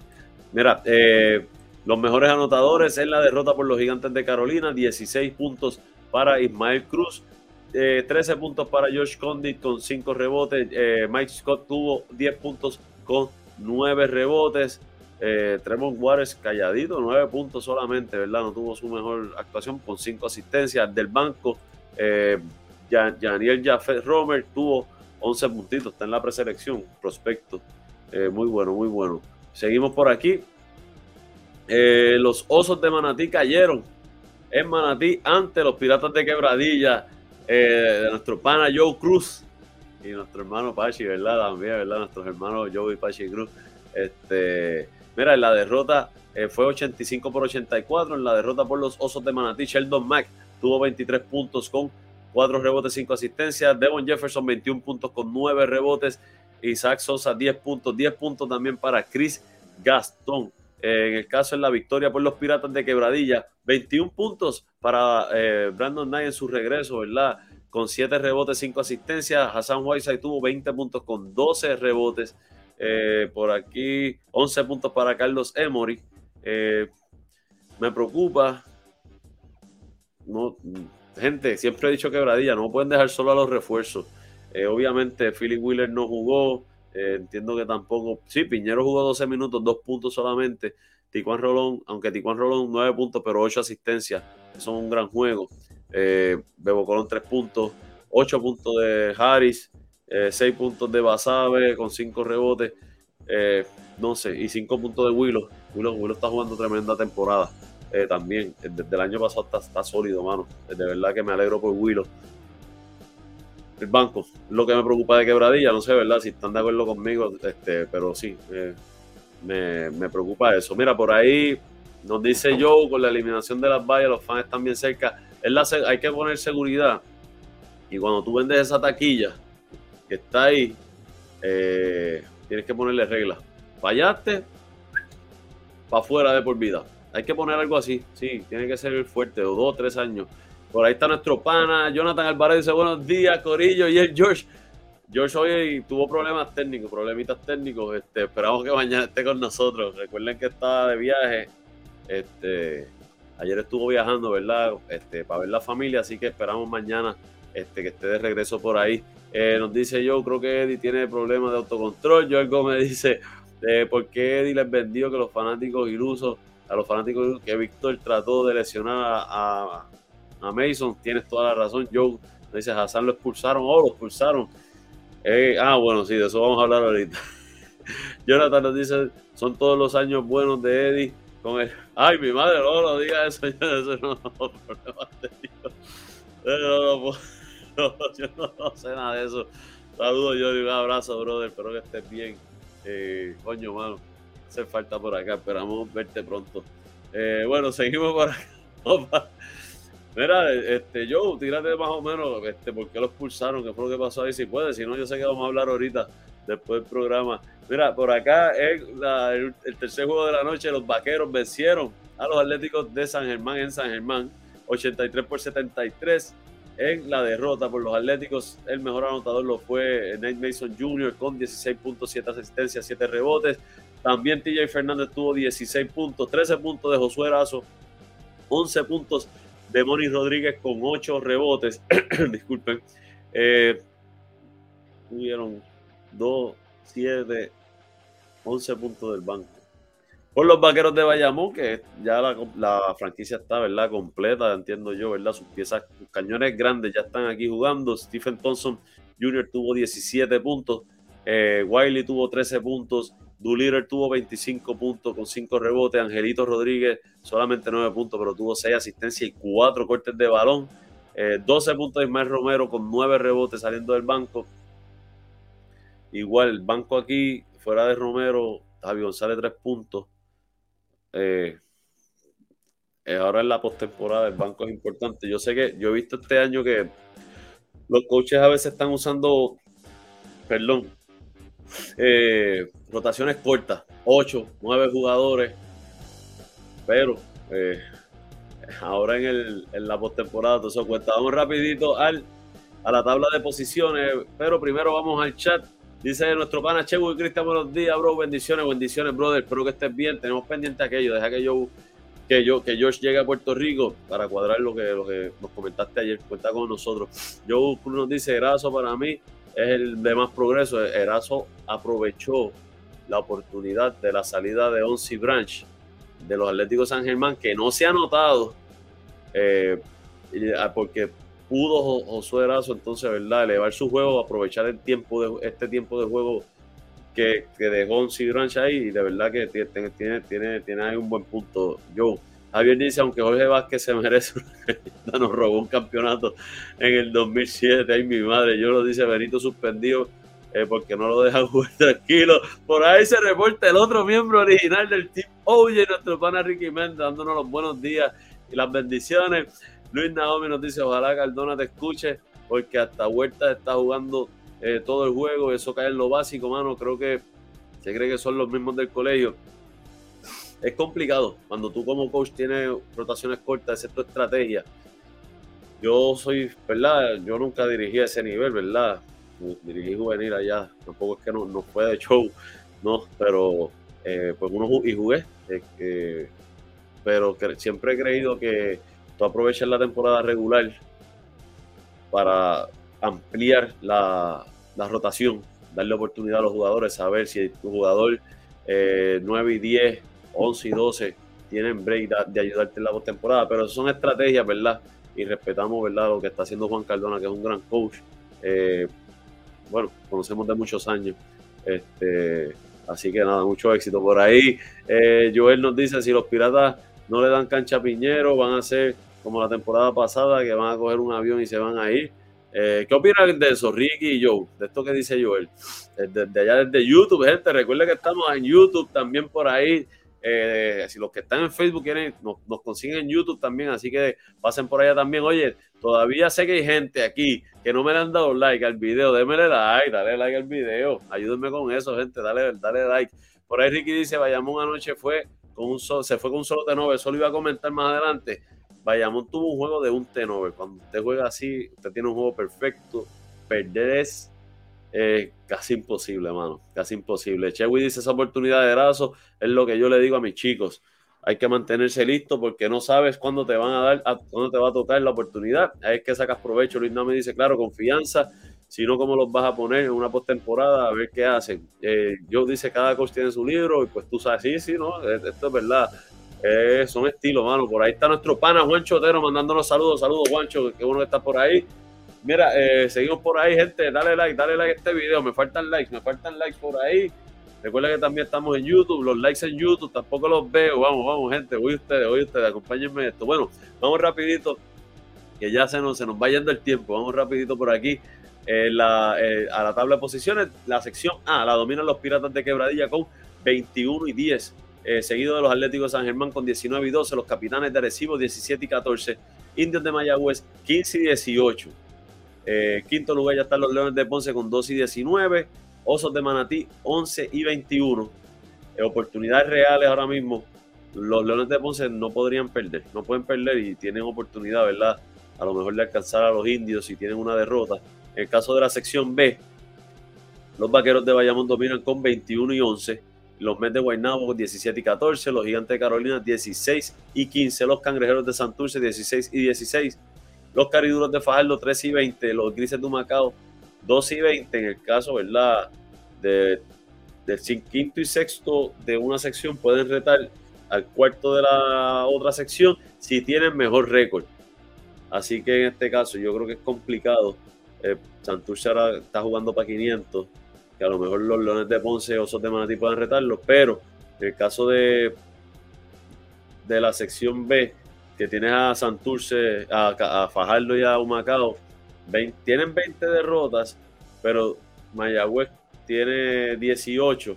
Mira, eh, los mejores anotadores en la derrota por los Gigantes de Carolina, 16 puntos para Ismael Cruz, 13 eh, puntos para Josh Condit con 5 rebotes, Mike Scott tuvo 10 puntos con 9 rebotes, eh, Tremont Juárez calladito, nueve puntos solamente, ¿verdad? No tuvo su mejor actuación con cinco asistencias. Del banco, eh, Janiel Jafet Romer tuvo 11 puntitos, está en la preselección, prospecto. Eh, muy bueno, muy bueno. Seguimos por aquí. Eh, los osos de Manatí cayeron en Manatí ante los piratas de Quebradilla de nuestro pana Joe Cruz y nuestro hermano Pachi, ¿verdad? También, ¿verdad? Nuestros hermanos Joe y Pachi Cruz. Este Mira, en la derrota eh, fue 85 por 84. En la derrota por los Osos de Manatí, Sheldon Mack tuvo 23 puntos con 4 rebotes, 5 asistencias. Devon Jefferson, 21 puntos con 9 rebotes. Isaac Sosa, 10 puntos. 10 puntos también para Chris Gastón. Eh, en el caso de la victoria por los Piratas de Quebradilla, 21 puntos para eh, Brandon Knight en su regreso, ¿verdad? Con 7 rebotes, 5 asistencias. Hassan Whiteside tuvo 20 puntos con 12 rebotes. Eh, por aquí, 11 puntos para Carlos Emory. Eh, me preocupa. No, gente, siempre he dicho quebradilla, no pueden dejar solo a los refuerzos. Eh, obviamente, Philip Wheeler no jugó. entiendo que tampoco. Sí, Piñero jugó 12 minutos, 2 puntos solamente. Ticuan Rolón, aunque Ticuan Rolón 9 puntos, pero 8 asistencias. Es un gran juego. Bebo Colón 3 puntos, 8 puntos de Harris, 6 eh, puntos de Basabe con 5 rebotes, eh, no sé, y 5 puntos de Willow. Willow. está jugando tremenda temporada eh, también. Desde el año pasado está, sólido, mano. De verdad que me alegro por Willow. El banco, lo que me preocupa de quebradilla, no sé, ¿verdad? Si están de acuerdo conmigo, este, pero sí, me, me, preocupa eso. Mira, por ahí nos dice Joe, con la eliminación de las vallas, los fans están bien cerca. Es la, hay que poner seguridad. Y cuando tú vendes esa taquilla, que está ahí, eh, tienes que ponerle reglas. Fallaste, para afuera de por vida. Hay que poner algo así, sí, tiene que ser fuerte, o dos, tres años. Por ahí está nuestro pana, Jonathan Alvarez dice buenos días, Corillo, y el George. George hoy tuvo problemas técnicos, problemitas técnicos. Este, esperamos que mañana esté con nosotros. Recuerden que está de viaje. Este, ayer estuvo viajando, ¿verdad? Este, para ver la familia, así que esperamos mañana este, que esté de regreso por ahí. Eh, nos dice yo, creo que Eddie tiene problemas de autocontrol. Joel Gómez dice, eh, ¿por qué Eddie les vendió que los fanáticos ilusos, a los fanáticos que Víctor trató de lesionar a, Mason? Tienes toda la razón. Joe dice, Hassan lo expulsaron, oh, lo expulsaron. Eh, ah, bueno, sí, de eso vamos a hablar ahorita. Jonathan nos dice, son todos los años buenos de Eddie con el... Ay, mi madre, no, no diga eso, eso no, no, problemas no, no, no, yo *laughs* no, sé nada de eso. Saludos, Johnny, un abrazo, brother. Espero que estés bien. Eh, coño, mano, hace falta por acá. Esperamos verte pronto. Eh, bueno, seguimos por acá. *laughs* Mira, este, yo, tírate más o menos, este, ¿por qué lo expulsaron? ¿Qué fue lo que pasó ahí? Si puede, si no, yo sé que vamos a hablar ahorita después del programa. Mira, por acá es el, tercer juego de la noche. Los vaqueros vencieron a los Atléticos de San Germán en San Germán, 83 por 73. En la derrota por los Atléticos, el mejor anotador lo fue Nate Mason Jr. con 16.7 asistencias, 7 rebotes. También TJ Fernández tuvo 16 puntos, 13 puntos de Josué Erazo, 11 puntos de Moni Rodríguez con 8 rebotes. *clears throat* Disculpen. Eh, tuvieron 2, 7, 11 puntos del banco. Por los vaqueros de Bayamón, que ya la, franquicia está, ¿verdad? Completa, entiendo yo, ¿verdad? Sus piezas, sus cañones grandes ya están aquí jugando. Stephen Thompson Jr. tuvo 17 puntos. Eh, Wiley tuvo 13 puntos. Doolittle tuvo 25 puntos con 5 rebotes. Angelito Rodríguez solamente 9 puntos, pero tuvo 6 asistencias y 4 cortes de balón. 12 eh, puntos de Ismael Romero con 9 rebotes saliendo del banco. Igual, el banco aquí, fuera de Romero, Javi González 3 puntos. Eh, eh, ahora en la postemporada el banco es importante. Yo sé que yo he visto este año que los coaches a veces están usando, perdón, eh, rotaciones cortas, 8, 9 jugadores, pero ahora en, el, en la postemporada todo eso cuenta. Vamos rapidito al, a la tabla de posiciones, pero primero vamos al chat. Dice nuestro pana Chevo y Cristian, buenos días, bro. Bendiciones, bendiciones, brother. Espero que estés bien. Tenemos pendiente aquello. Deja que yo que yo que George llegue a Puerto Rico para cuadrar lo que, lo que nos comentaste ayer. Cuenta con nosotros. Joe nos dice, Erazo para mí es el de más progreso. Erazo aprovechó la oportunidad de la salida de Onsi Branch de los Atléticos San Germán, que no se ha notado, eh, ah, porque pudo Josué Erazo entonces, ¿verdad? Elevar su juego, aprovechar el tiempo de este tiempo de juego que, que dejó un Branch ahí y de verdad que tiene, tiene, tiene, tiene ahí un buen punto. Yo, Javier dice, aunque Jorge Vázquez se merece, nos robó un campeonato en el 2007, ay mi madre, yo lo dice Benito suspendido eh, porque no lo deja *laughs* jugar tranquilo. Por ahí se reporta el otro miembro original del Team Oye, nuestro pana Ricky Méndez, dándonos los buenos días y las bendiciones. Luis Naomi nos dice, ojalá Cardona te escuche, porque hasta Huerta está jugando eh, todo el juego, eso cae en lo básico, mano, creo que se cree que son los mismos del colegio. Es complicado cuando tú como coach tienes rotaciones cortas, es tu estrategia. Yo soy, ¿verdad? Yo nunca dirigí a ese nivel, ¿verdad? Dirigí juvenil allá, tampoco es que no, no fue de show, ¿no? Pero eh, pues uno y jugué, eh, pero siempre he creído que tú aprovechas la temporada regular para ampliar la, rotación, darle oportunidad a los jugadores, saber si tu jugador 9 eh, y 10, 11 y 12 tienen break de, ayudarte en la postemporada, pero son estrategias, ¿verdad? Y respetamos, ¿verdad? Lo que está haciendo Juan Cardona, que es un gran coach. Eh, bueno, conocemos de muchos años. Este, así que nada, mucho éxito por ahí. Eh, Joel nos dice, si los piratas no le dan cancha a Piñero, van a ser como la temporada pasada, que van a coger un avión y se van a ir. Eh, ¿Qué opinan de eso, Ricky y Joe? De esto que dice Joel. Desde allá desde YouTube, gente, recuerden que estamos en YouTube también por ahí. Eh, si los que están en Facebook quieren, nos, consiguen en YouTube también, así que pasen por allá también. Oye, todavía sé que hay gente aquí que no me le han dado like al video. Démele like, dale like al video. Ayúdenme con eso, gente. Dale, dale like. Por ahí Ricky dice, vayamos anoche fue con un se fue con un solo T9. Eso lo iba a comentar más adelante. Bayamón tuvo un juego de un T9. Cuando usted juega así, usted tiene un juego perfecto. Perder es eh, casi imposible, mano. Casi imposible. Chewy dice esa oportunidad de brazo es lo que yo le digo a mis chicos. Hay que mantenerse listo porque no sabes cuándo te van a dar, cuándo te va a tocar la oportunidad. Ahí es que sacas provecho. Luis me dice, claro, confianza. Si no, ¿cómo los vas a poner en una postemporada a ver qué hacen? Eh, yo dice, cada coach tiene su libro y pues tú sabes, sí, sí, ¿no? Esto es verdad eh, son estilos, mano. Por ahí está nuestro pana Juancho Otero mandándonos saludos. Saludos, Juancho. Qué bueno que estás por ahí. Mira, eh, seguimos por ahí, gente. Dale like, dale like a este video. Me faltan likes, me faltan likes por ahí. Recuerda que también estamos en YouTube. Los likes en YouTube tampoco los veo. Vamos, vamos, gente. Hoy ustedes, hoy ustedes. Acompáñenme esto. Bueno, vamos rapidito. Que ya se nos, se nos va yendo el tiempo. Vamos rapidito por aquí. Eh, la, a la tabla de posiciones, la sección A la dominan los Piratas de Quebradilla con 21 y 10 eh, seguido de los Atléticos de San Germán con 19 y 12, los Capitanes de Arecibo 17 y 14, Indios de Mayagüez 15 y 18. Eh, quinto lugar ya están los Leones de Ponce con 2 y 19, Osos de Manatí 11 y 21. oportunidades reales ahora mismo. Los Leones de Ponce no podrían perder, no pueden perder y tienen oportunidad, ¿verdad? A lo mejor de alcanzar a los indios si tienen una derrota. En el caso de la sección B, los vaqueros de Bayamón dominan con 21 y 11. Los Mets de Guaynabo 17 y 14. Los Gigantes de Carolina 16 y 15. Los Cangrejeros de Santurce 16 y 16. Los Cariduros de Fajardo 3 y 20. Los Grises de Humacao 2 y 20. En el caso, ¿verdad? De, del quinto y sexto de una sección pueden retar al cuarto de la otra sección si tienen mejor récord. Así que en este caso yo creo que es complicado. Eh, Santurce ahora está jugando para 500 que a lo mejor los Leones de Ponce o Osos de Manatí puedan retarlo, pero en el caso de, de la sección B, que tienes a Santurce, a, Fajardo y a Humacao, tienen 20 derrotas, pero Mayagüez tiene 18.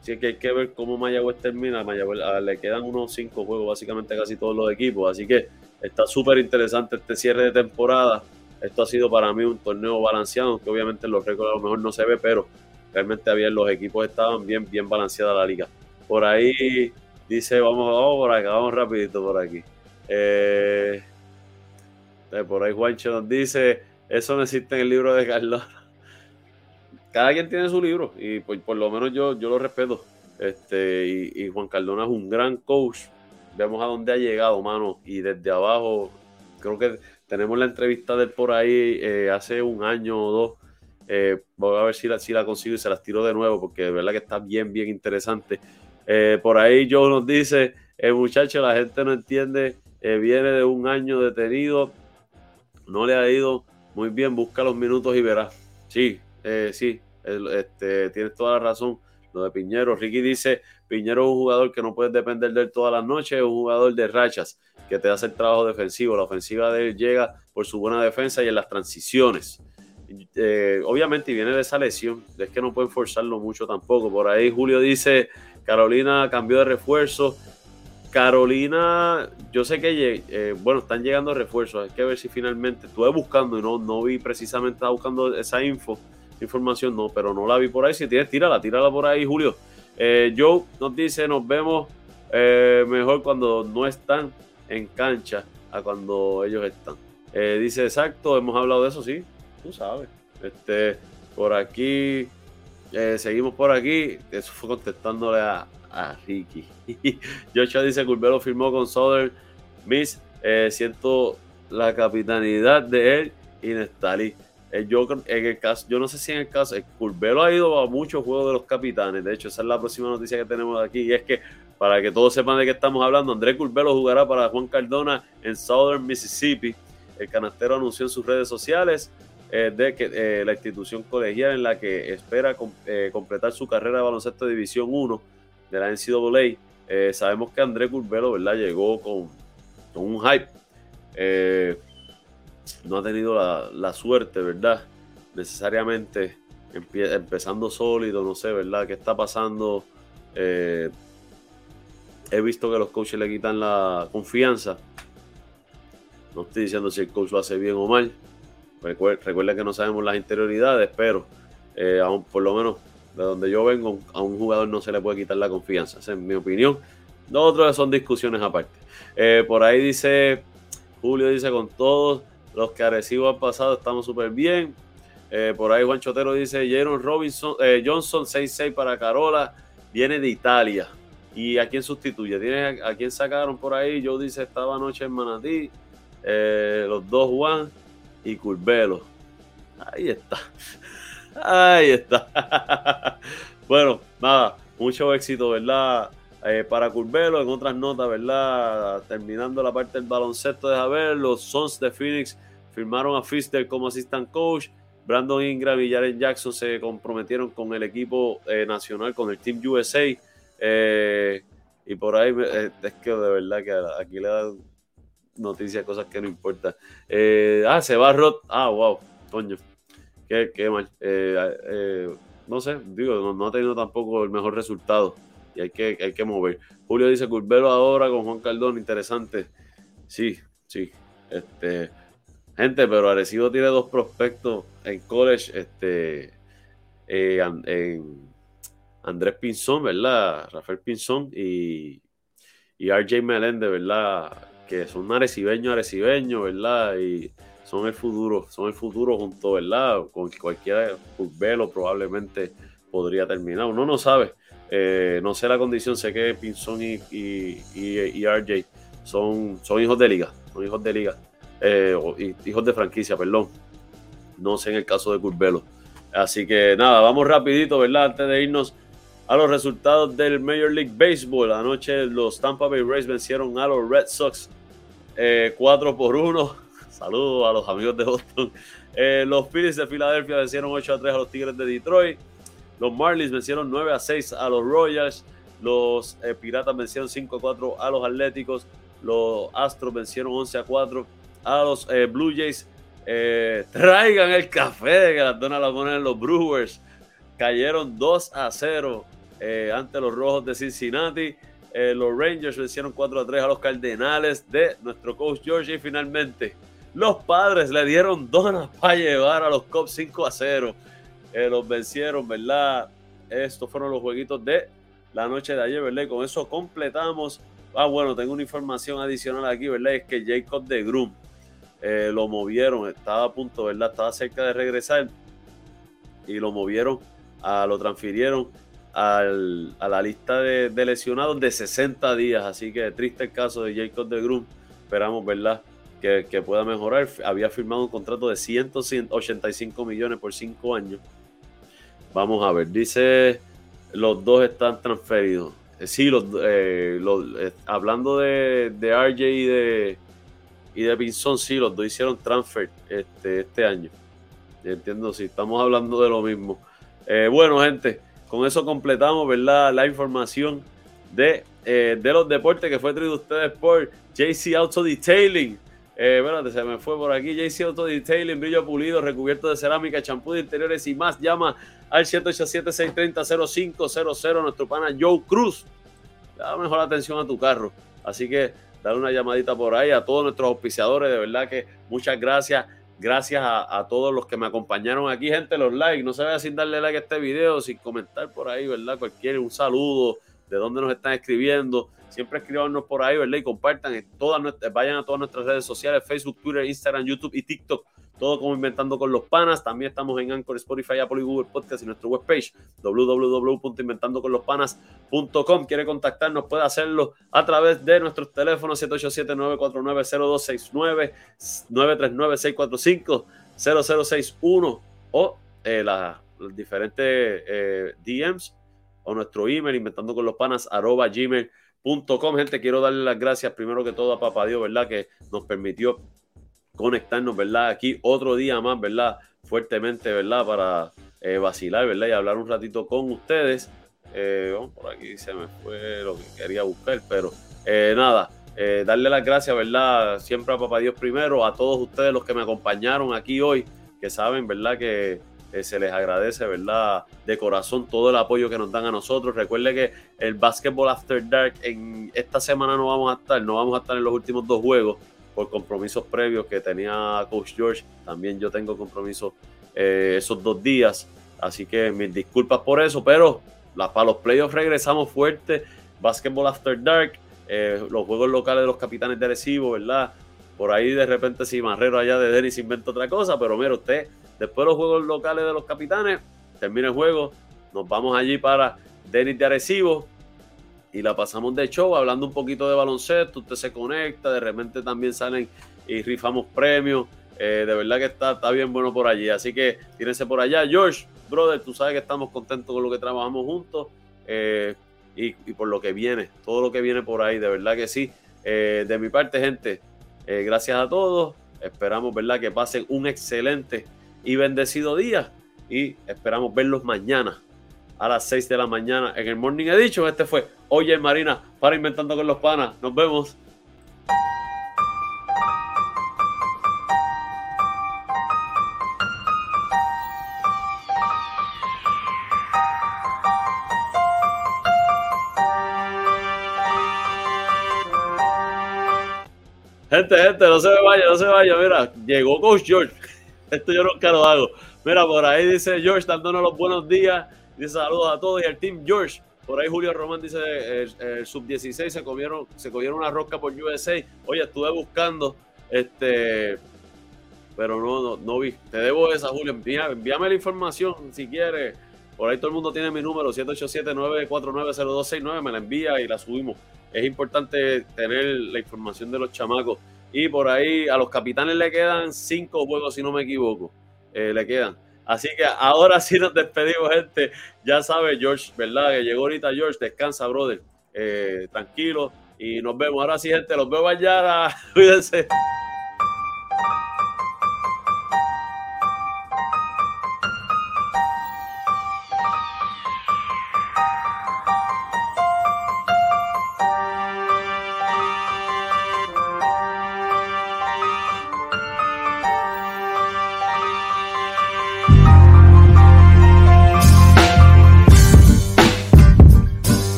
Así que hay que ver cómo Mayagüez termina. Mayagüez, le quedan unos 5 juegos, básicamente casi todos los equipos. Así que está súper interesante este cierre de temporada. Esto ha sido para mí un torneo balanceado, que obviamente en los récords a lo mejor no se ve, pero realmente había, los equipos estaban bien, bien balanceada la liga. Por ahí dice, vamos, vamos por acá, vamos rapidito por aquí. Eh, eh, por ahí Juancho nos dice, eso no existe en el libro de Carlos. *laughs* Cada quien tiene su libro y por, lo menos yo, yo lo respeto. Este, y, Juan Cardona es un gran coach. Vemos a dónde ha llegado, mano. Y desde abajo, creo que tenemos la entrevista de él por ahí eh, hace un año o dos eh, voy a ver si la, si la consigo y se las tiro de nuevo porque de verdad que está bien, bien interesante. Eh, por ahí Joe nos dice, el muchacho, la gente no entiende, eh, viene de un año detenido, no le ha ido muy bien, busca los minutos y verá. Sí, sí, este, tienes toda la razón. Lo de Piñero, Ricky dice, Piñero es un jugador que no puedes depender de él todas las noches, es un jugador de rachas que te hace el trabajo defensivo. La ofensiva de él llega por su buena defensa y en las transiciones. Eh, obviamente, viene de esa lesión, es que no pueden forzarlo mucho tampoco. Por ahí Julio dice, Carolina cambió de refuerzo. Carolina, yo sé que, eh, bueno, están llegando refuerzos, hay que ver si finalmente, estuve buscando y no, no vi precisamente, estaba buscando esa info, información, no, pero no la vi por ahí. Si tienes, tírala, tírala por ahí, Julio. Eh, Joe nos dice, nos vemos mejor cuando no están en cancha a cuando ellos están. dice, exacto, hemos hablado de eso, sí, tú sabes. Este, por aquí, eh, seguimos por aquí. Eso fue contestándole a, a Ricky. *laughs* Joshua dice: Curbelo firmó con Southern Miss. Eh, siento la capitanidad de él y Nestali. Eh, yo, en el caso, yo no sé si en el caso, el Curbelo ha ido a muchos juegos de los capitanes. De hecho, esa es la próxima noticia que tenemos aquí. Y es que, para que todos sepan de qué estamos hablando, Andrés Curbelo jugará para Juan Cardona en Southern Mississippi. El canastero anunció en sus redes sociales eh, de que eh, la institución colegial en la que espera eh, completar su carrera de baloncesto de División 1 de la NCAA. sabemos que André Curbelo, ¿verdad? Llegó con, un hype. no ha tenido la, suerte, ¿verdad? Necesariamente empezando sólido, no sé, ¿verdad? ¿Qué está pasando? he visto que los coaches le quitan la confianza. No estoy diciendo si el coach lo hace bien o mal. Recuerda que no sabemos las interioridades, pero eh, aún, por lo menos de donde yo vengo, a un jugador no se le puede quitar la confianza. Esa es mi opinión. Los otros son discusiones aparte. Eh, por ahí dice, Julio dice, con todos los que Arecibo han pasado estamos súper bien. Eh, por ahí Juan Chotero dice, Jaron Robinson, Johnson 6-6 para Carola, viene de Italia. ¿Y a quién sustituye? ¿Tiene a, quién sacaron por ahí? Yo dice, estaba anoche en Manatí. los dos Juan y Curvelo. Ahí está. Ahí está. *laughs* bueno, nada, mucho éxito, ¿verdad? Eh, para Curvelo, en otras notas, ¿verdad? Terminando la parte del baloncesto, de ver, los Sons de Phoenix firmaron a Fister como assistant coach. Brandon Ingram y Jaren Jackson se comprometieron con el equipo eh, nacional, con el Team USA. Eh, y por ahí es que de verdad que aquí le dan noticias, cosas que no importan. Eh, ah, se va Rod. Ah, wow, coño. Qué, qué mal. Eh, eh, no sé, digo, no, ha tenido tampoco el mejor resultado. Y hay que, hay que mover. Julio dice Curvelo ahora con Juan Cardón, interesante. Sí, sí. Este, gente, pero Arecibo tiene dos prospectos en college. Este, eh, Andrés Pinzón, ¿verdad? Rafael Pinzón y, y RJ Meléndez, ¿verdad? Que son arecibeños, arecibeños, ¿verdad? Y son el futuro, son el futuro junto, ¿verdad? Con cualquiera velo probablemente podría terminar. Uno no sabe, eh, no sé la condición, sé que Pinzón y, y, RJ son, son hijos de liga, son hijos de liga, eh, hijos de franquicia, perdón. No sé en el caso de Curvelo. Así que nada, vamos rapidito, ¿verdad? Antes de irnos a los resultados del Major League Baseball. Anoche los Tampa Bay Rays vencieron a los Red Sox 4 eh, por 1. *laughs* Saludos a los amigos de Boston. Eh, los Phillies de Filadelfia vencieron 8 a 3 a los Tigres de Detroit. Los Marlins vencieron 9 a 6 a los Royals. Los eh, Piratas vencieron 5 a 4 a los Atléticos. Los Astros vencieron 11 a 4 a los Blue Jays. traigan el café de que las donas la ponen en los Brewers. Cayeron 2 a 0 ante los Rojos de Cincinnati. Los Rangers vencieron 4 a 3 a los Cardenales de nuestro coach George. Y finalmente, los padres le dieron donas *laughs* para llevar a los Cubs 5 a 0. Eh, los vencieron, ¿verdad? Estos fueron los jueguitos de la noche de ayer, ¿verdad? con eso completamos. Ah, bueno, tengo una información adicional aquí, ¿verdad? Es que Jacob de Groom eh, lo movieron, estaba a punto, ¿verdad? Estaba cerca de regresar y lo movieron, a, lo transfirieron a la lista de, lesionados de 60 días. Así que triste el caso de Jacob de Groom. Esperamos, ¿verdad? que, pueda mejorar. Había firmado un contrato de 185 millones por 5 años. Vamos a ver, dice, los dos están transferidos. Eh, sí, los, eh, eh, hablando de, de, RJ y de, y de Pinson, sí, los dos hicieron transfer este, este año. Entiendo, si estamos hablando de lo mismo. bueno, gente, con eso completamos, ¿verdad? La información de, de los deportes que fue traído ustedes por JC Auto Detailing. Eh, se me fue por aquí. JC Auto Detailing, brillo pulido, recubierto de cerámica, champú de interiores y más. Llama al 787-630-0500. Nuestro pana Joe Cruz. Da mejor atención a tu carro. Así que dale una llamadita por ahí a todos nuestros auspiciadores. De verdad que muchas gracias. Gracias a, todos los que me acompañaron aquí, gente. Los likes. No se vaya sin darle like a este video, sin comentar por ahí, ¿verdad? Cualquier un saludo de dónde nos están escribiendo. Siempre escríbanos por ahí, ¿verdad? Y compartan, en todas nuestras, vayan a todas nuestras redes sociales, Facebook, Twitter, Instagram, YouTube y TikTok. Todo como Inventando con los Panas. También estamos en Anchor, Spotify, Apple y Google Podcast y nuestra webpage www.inventandoconlospanas.com. Quiere contactarnos, puede hacerlo a través de nuestros teléfonos 787-949-0269, 939-645-0061 o eh, las diferentes eh, DMs o nuestro email inventando con. Gente, quiero darle las gracias primero que todo a Papá Dios, ¿verdad? Que nos permitió conectarnos, ¿verdad? Aquí otro día más, ¿verdad? Fuertemente, ¿verdad? Para eh, vacilar, ¿verdad? Y hablar un ratito con ustedes. Eh, por aquí se me fue lo que quería buscar, pero eh, nada, darle las gracias, ¿verdad? Siempre a Papá Dios primero, a todos ustedes los que me acompañaron aquí hoy, que saben, ¿verdad? Que eh, se les agradece, ¿verdad? De corazón todo el apoyo que nos dan a nosotros. Recuerde que el Basketball After Dark en esta semana no vamos a estar, no vamos a estar en los últimos dos juegos por compromisos previos que tenía Coach George. También yo tengo compromisos eh, esos dos días. Así que mis disculpas por eso, pero la, para los playoffs regresamos fuerte. Basketball After Dark, eh, los juegos locales de los capitanes de Recibo, ¿verdad? Por ahí de repente si Marrero allá de Denis inventa otra cosa, pero mira, usted Después de los juegos locales de los capitanes, termina el juego, nos vamos allí para Denis de Arecibo y la pasamos de show hablando un poquito de baloncesto, usted se conecta, de repente también salen y rifamos premios. Eh, de verdad que está, está bien bueno por allí. Así que tírense por allá. George, brother, tú sabes que estamos contentos con lo que trabajamos juntos eh, y, por lo que viene, todo lo que viene por ahí, de verdad que sí. Eh, de mi parte, gente, gracias a todos. Esperamos, ¿verdad? Que pasen un excelente y bendecido día. Y esperamos verlos mañana a las 6 de la mañana en el Morning Edition. Este fue Oye Marina para Inventando con los Panas. Nos vemos. Gente, gente, no se me vaya, no se vaya. Mira, llegó Coach George. *laughs* Esto yo nunca lo hago. Mira, por ahí dice George dándonos los buenos días. Dice saludos a todos y al team George. Por ahí Julio Román dice el, sub-16 se comieron, se cogieron una rosca por USA. Oye, estuve buscando, este, pero no, no, no vi. Te debo esa, Julio. envíame la información si quieres. Por ahí todo el mundo tiene mi número, 787-949-0269. Me la envía y la subimos. Es importante tener la información de los chamacos. Y por ahí a los capitanes le quedan cinco juegos, si no me equivoco. Eh, le quedan. Así que ahora sí nos despedimos, gente. Ya sabe, George, ¿verdad? Que llegó ahorita George. Descansa, brother. Eh, tranquilo. Y nos vemos. Ahora sí, gente. Los veo mañana. *laughs* Cuídense.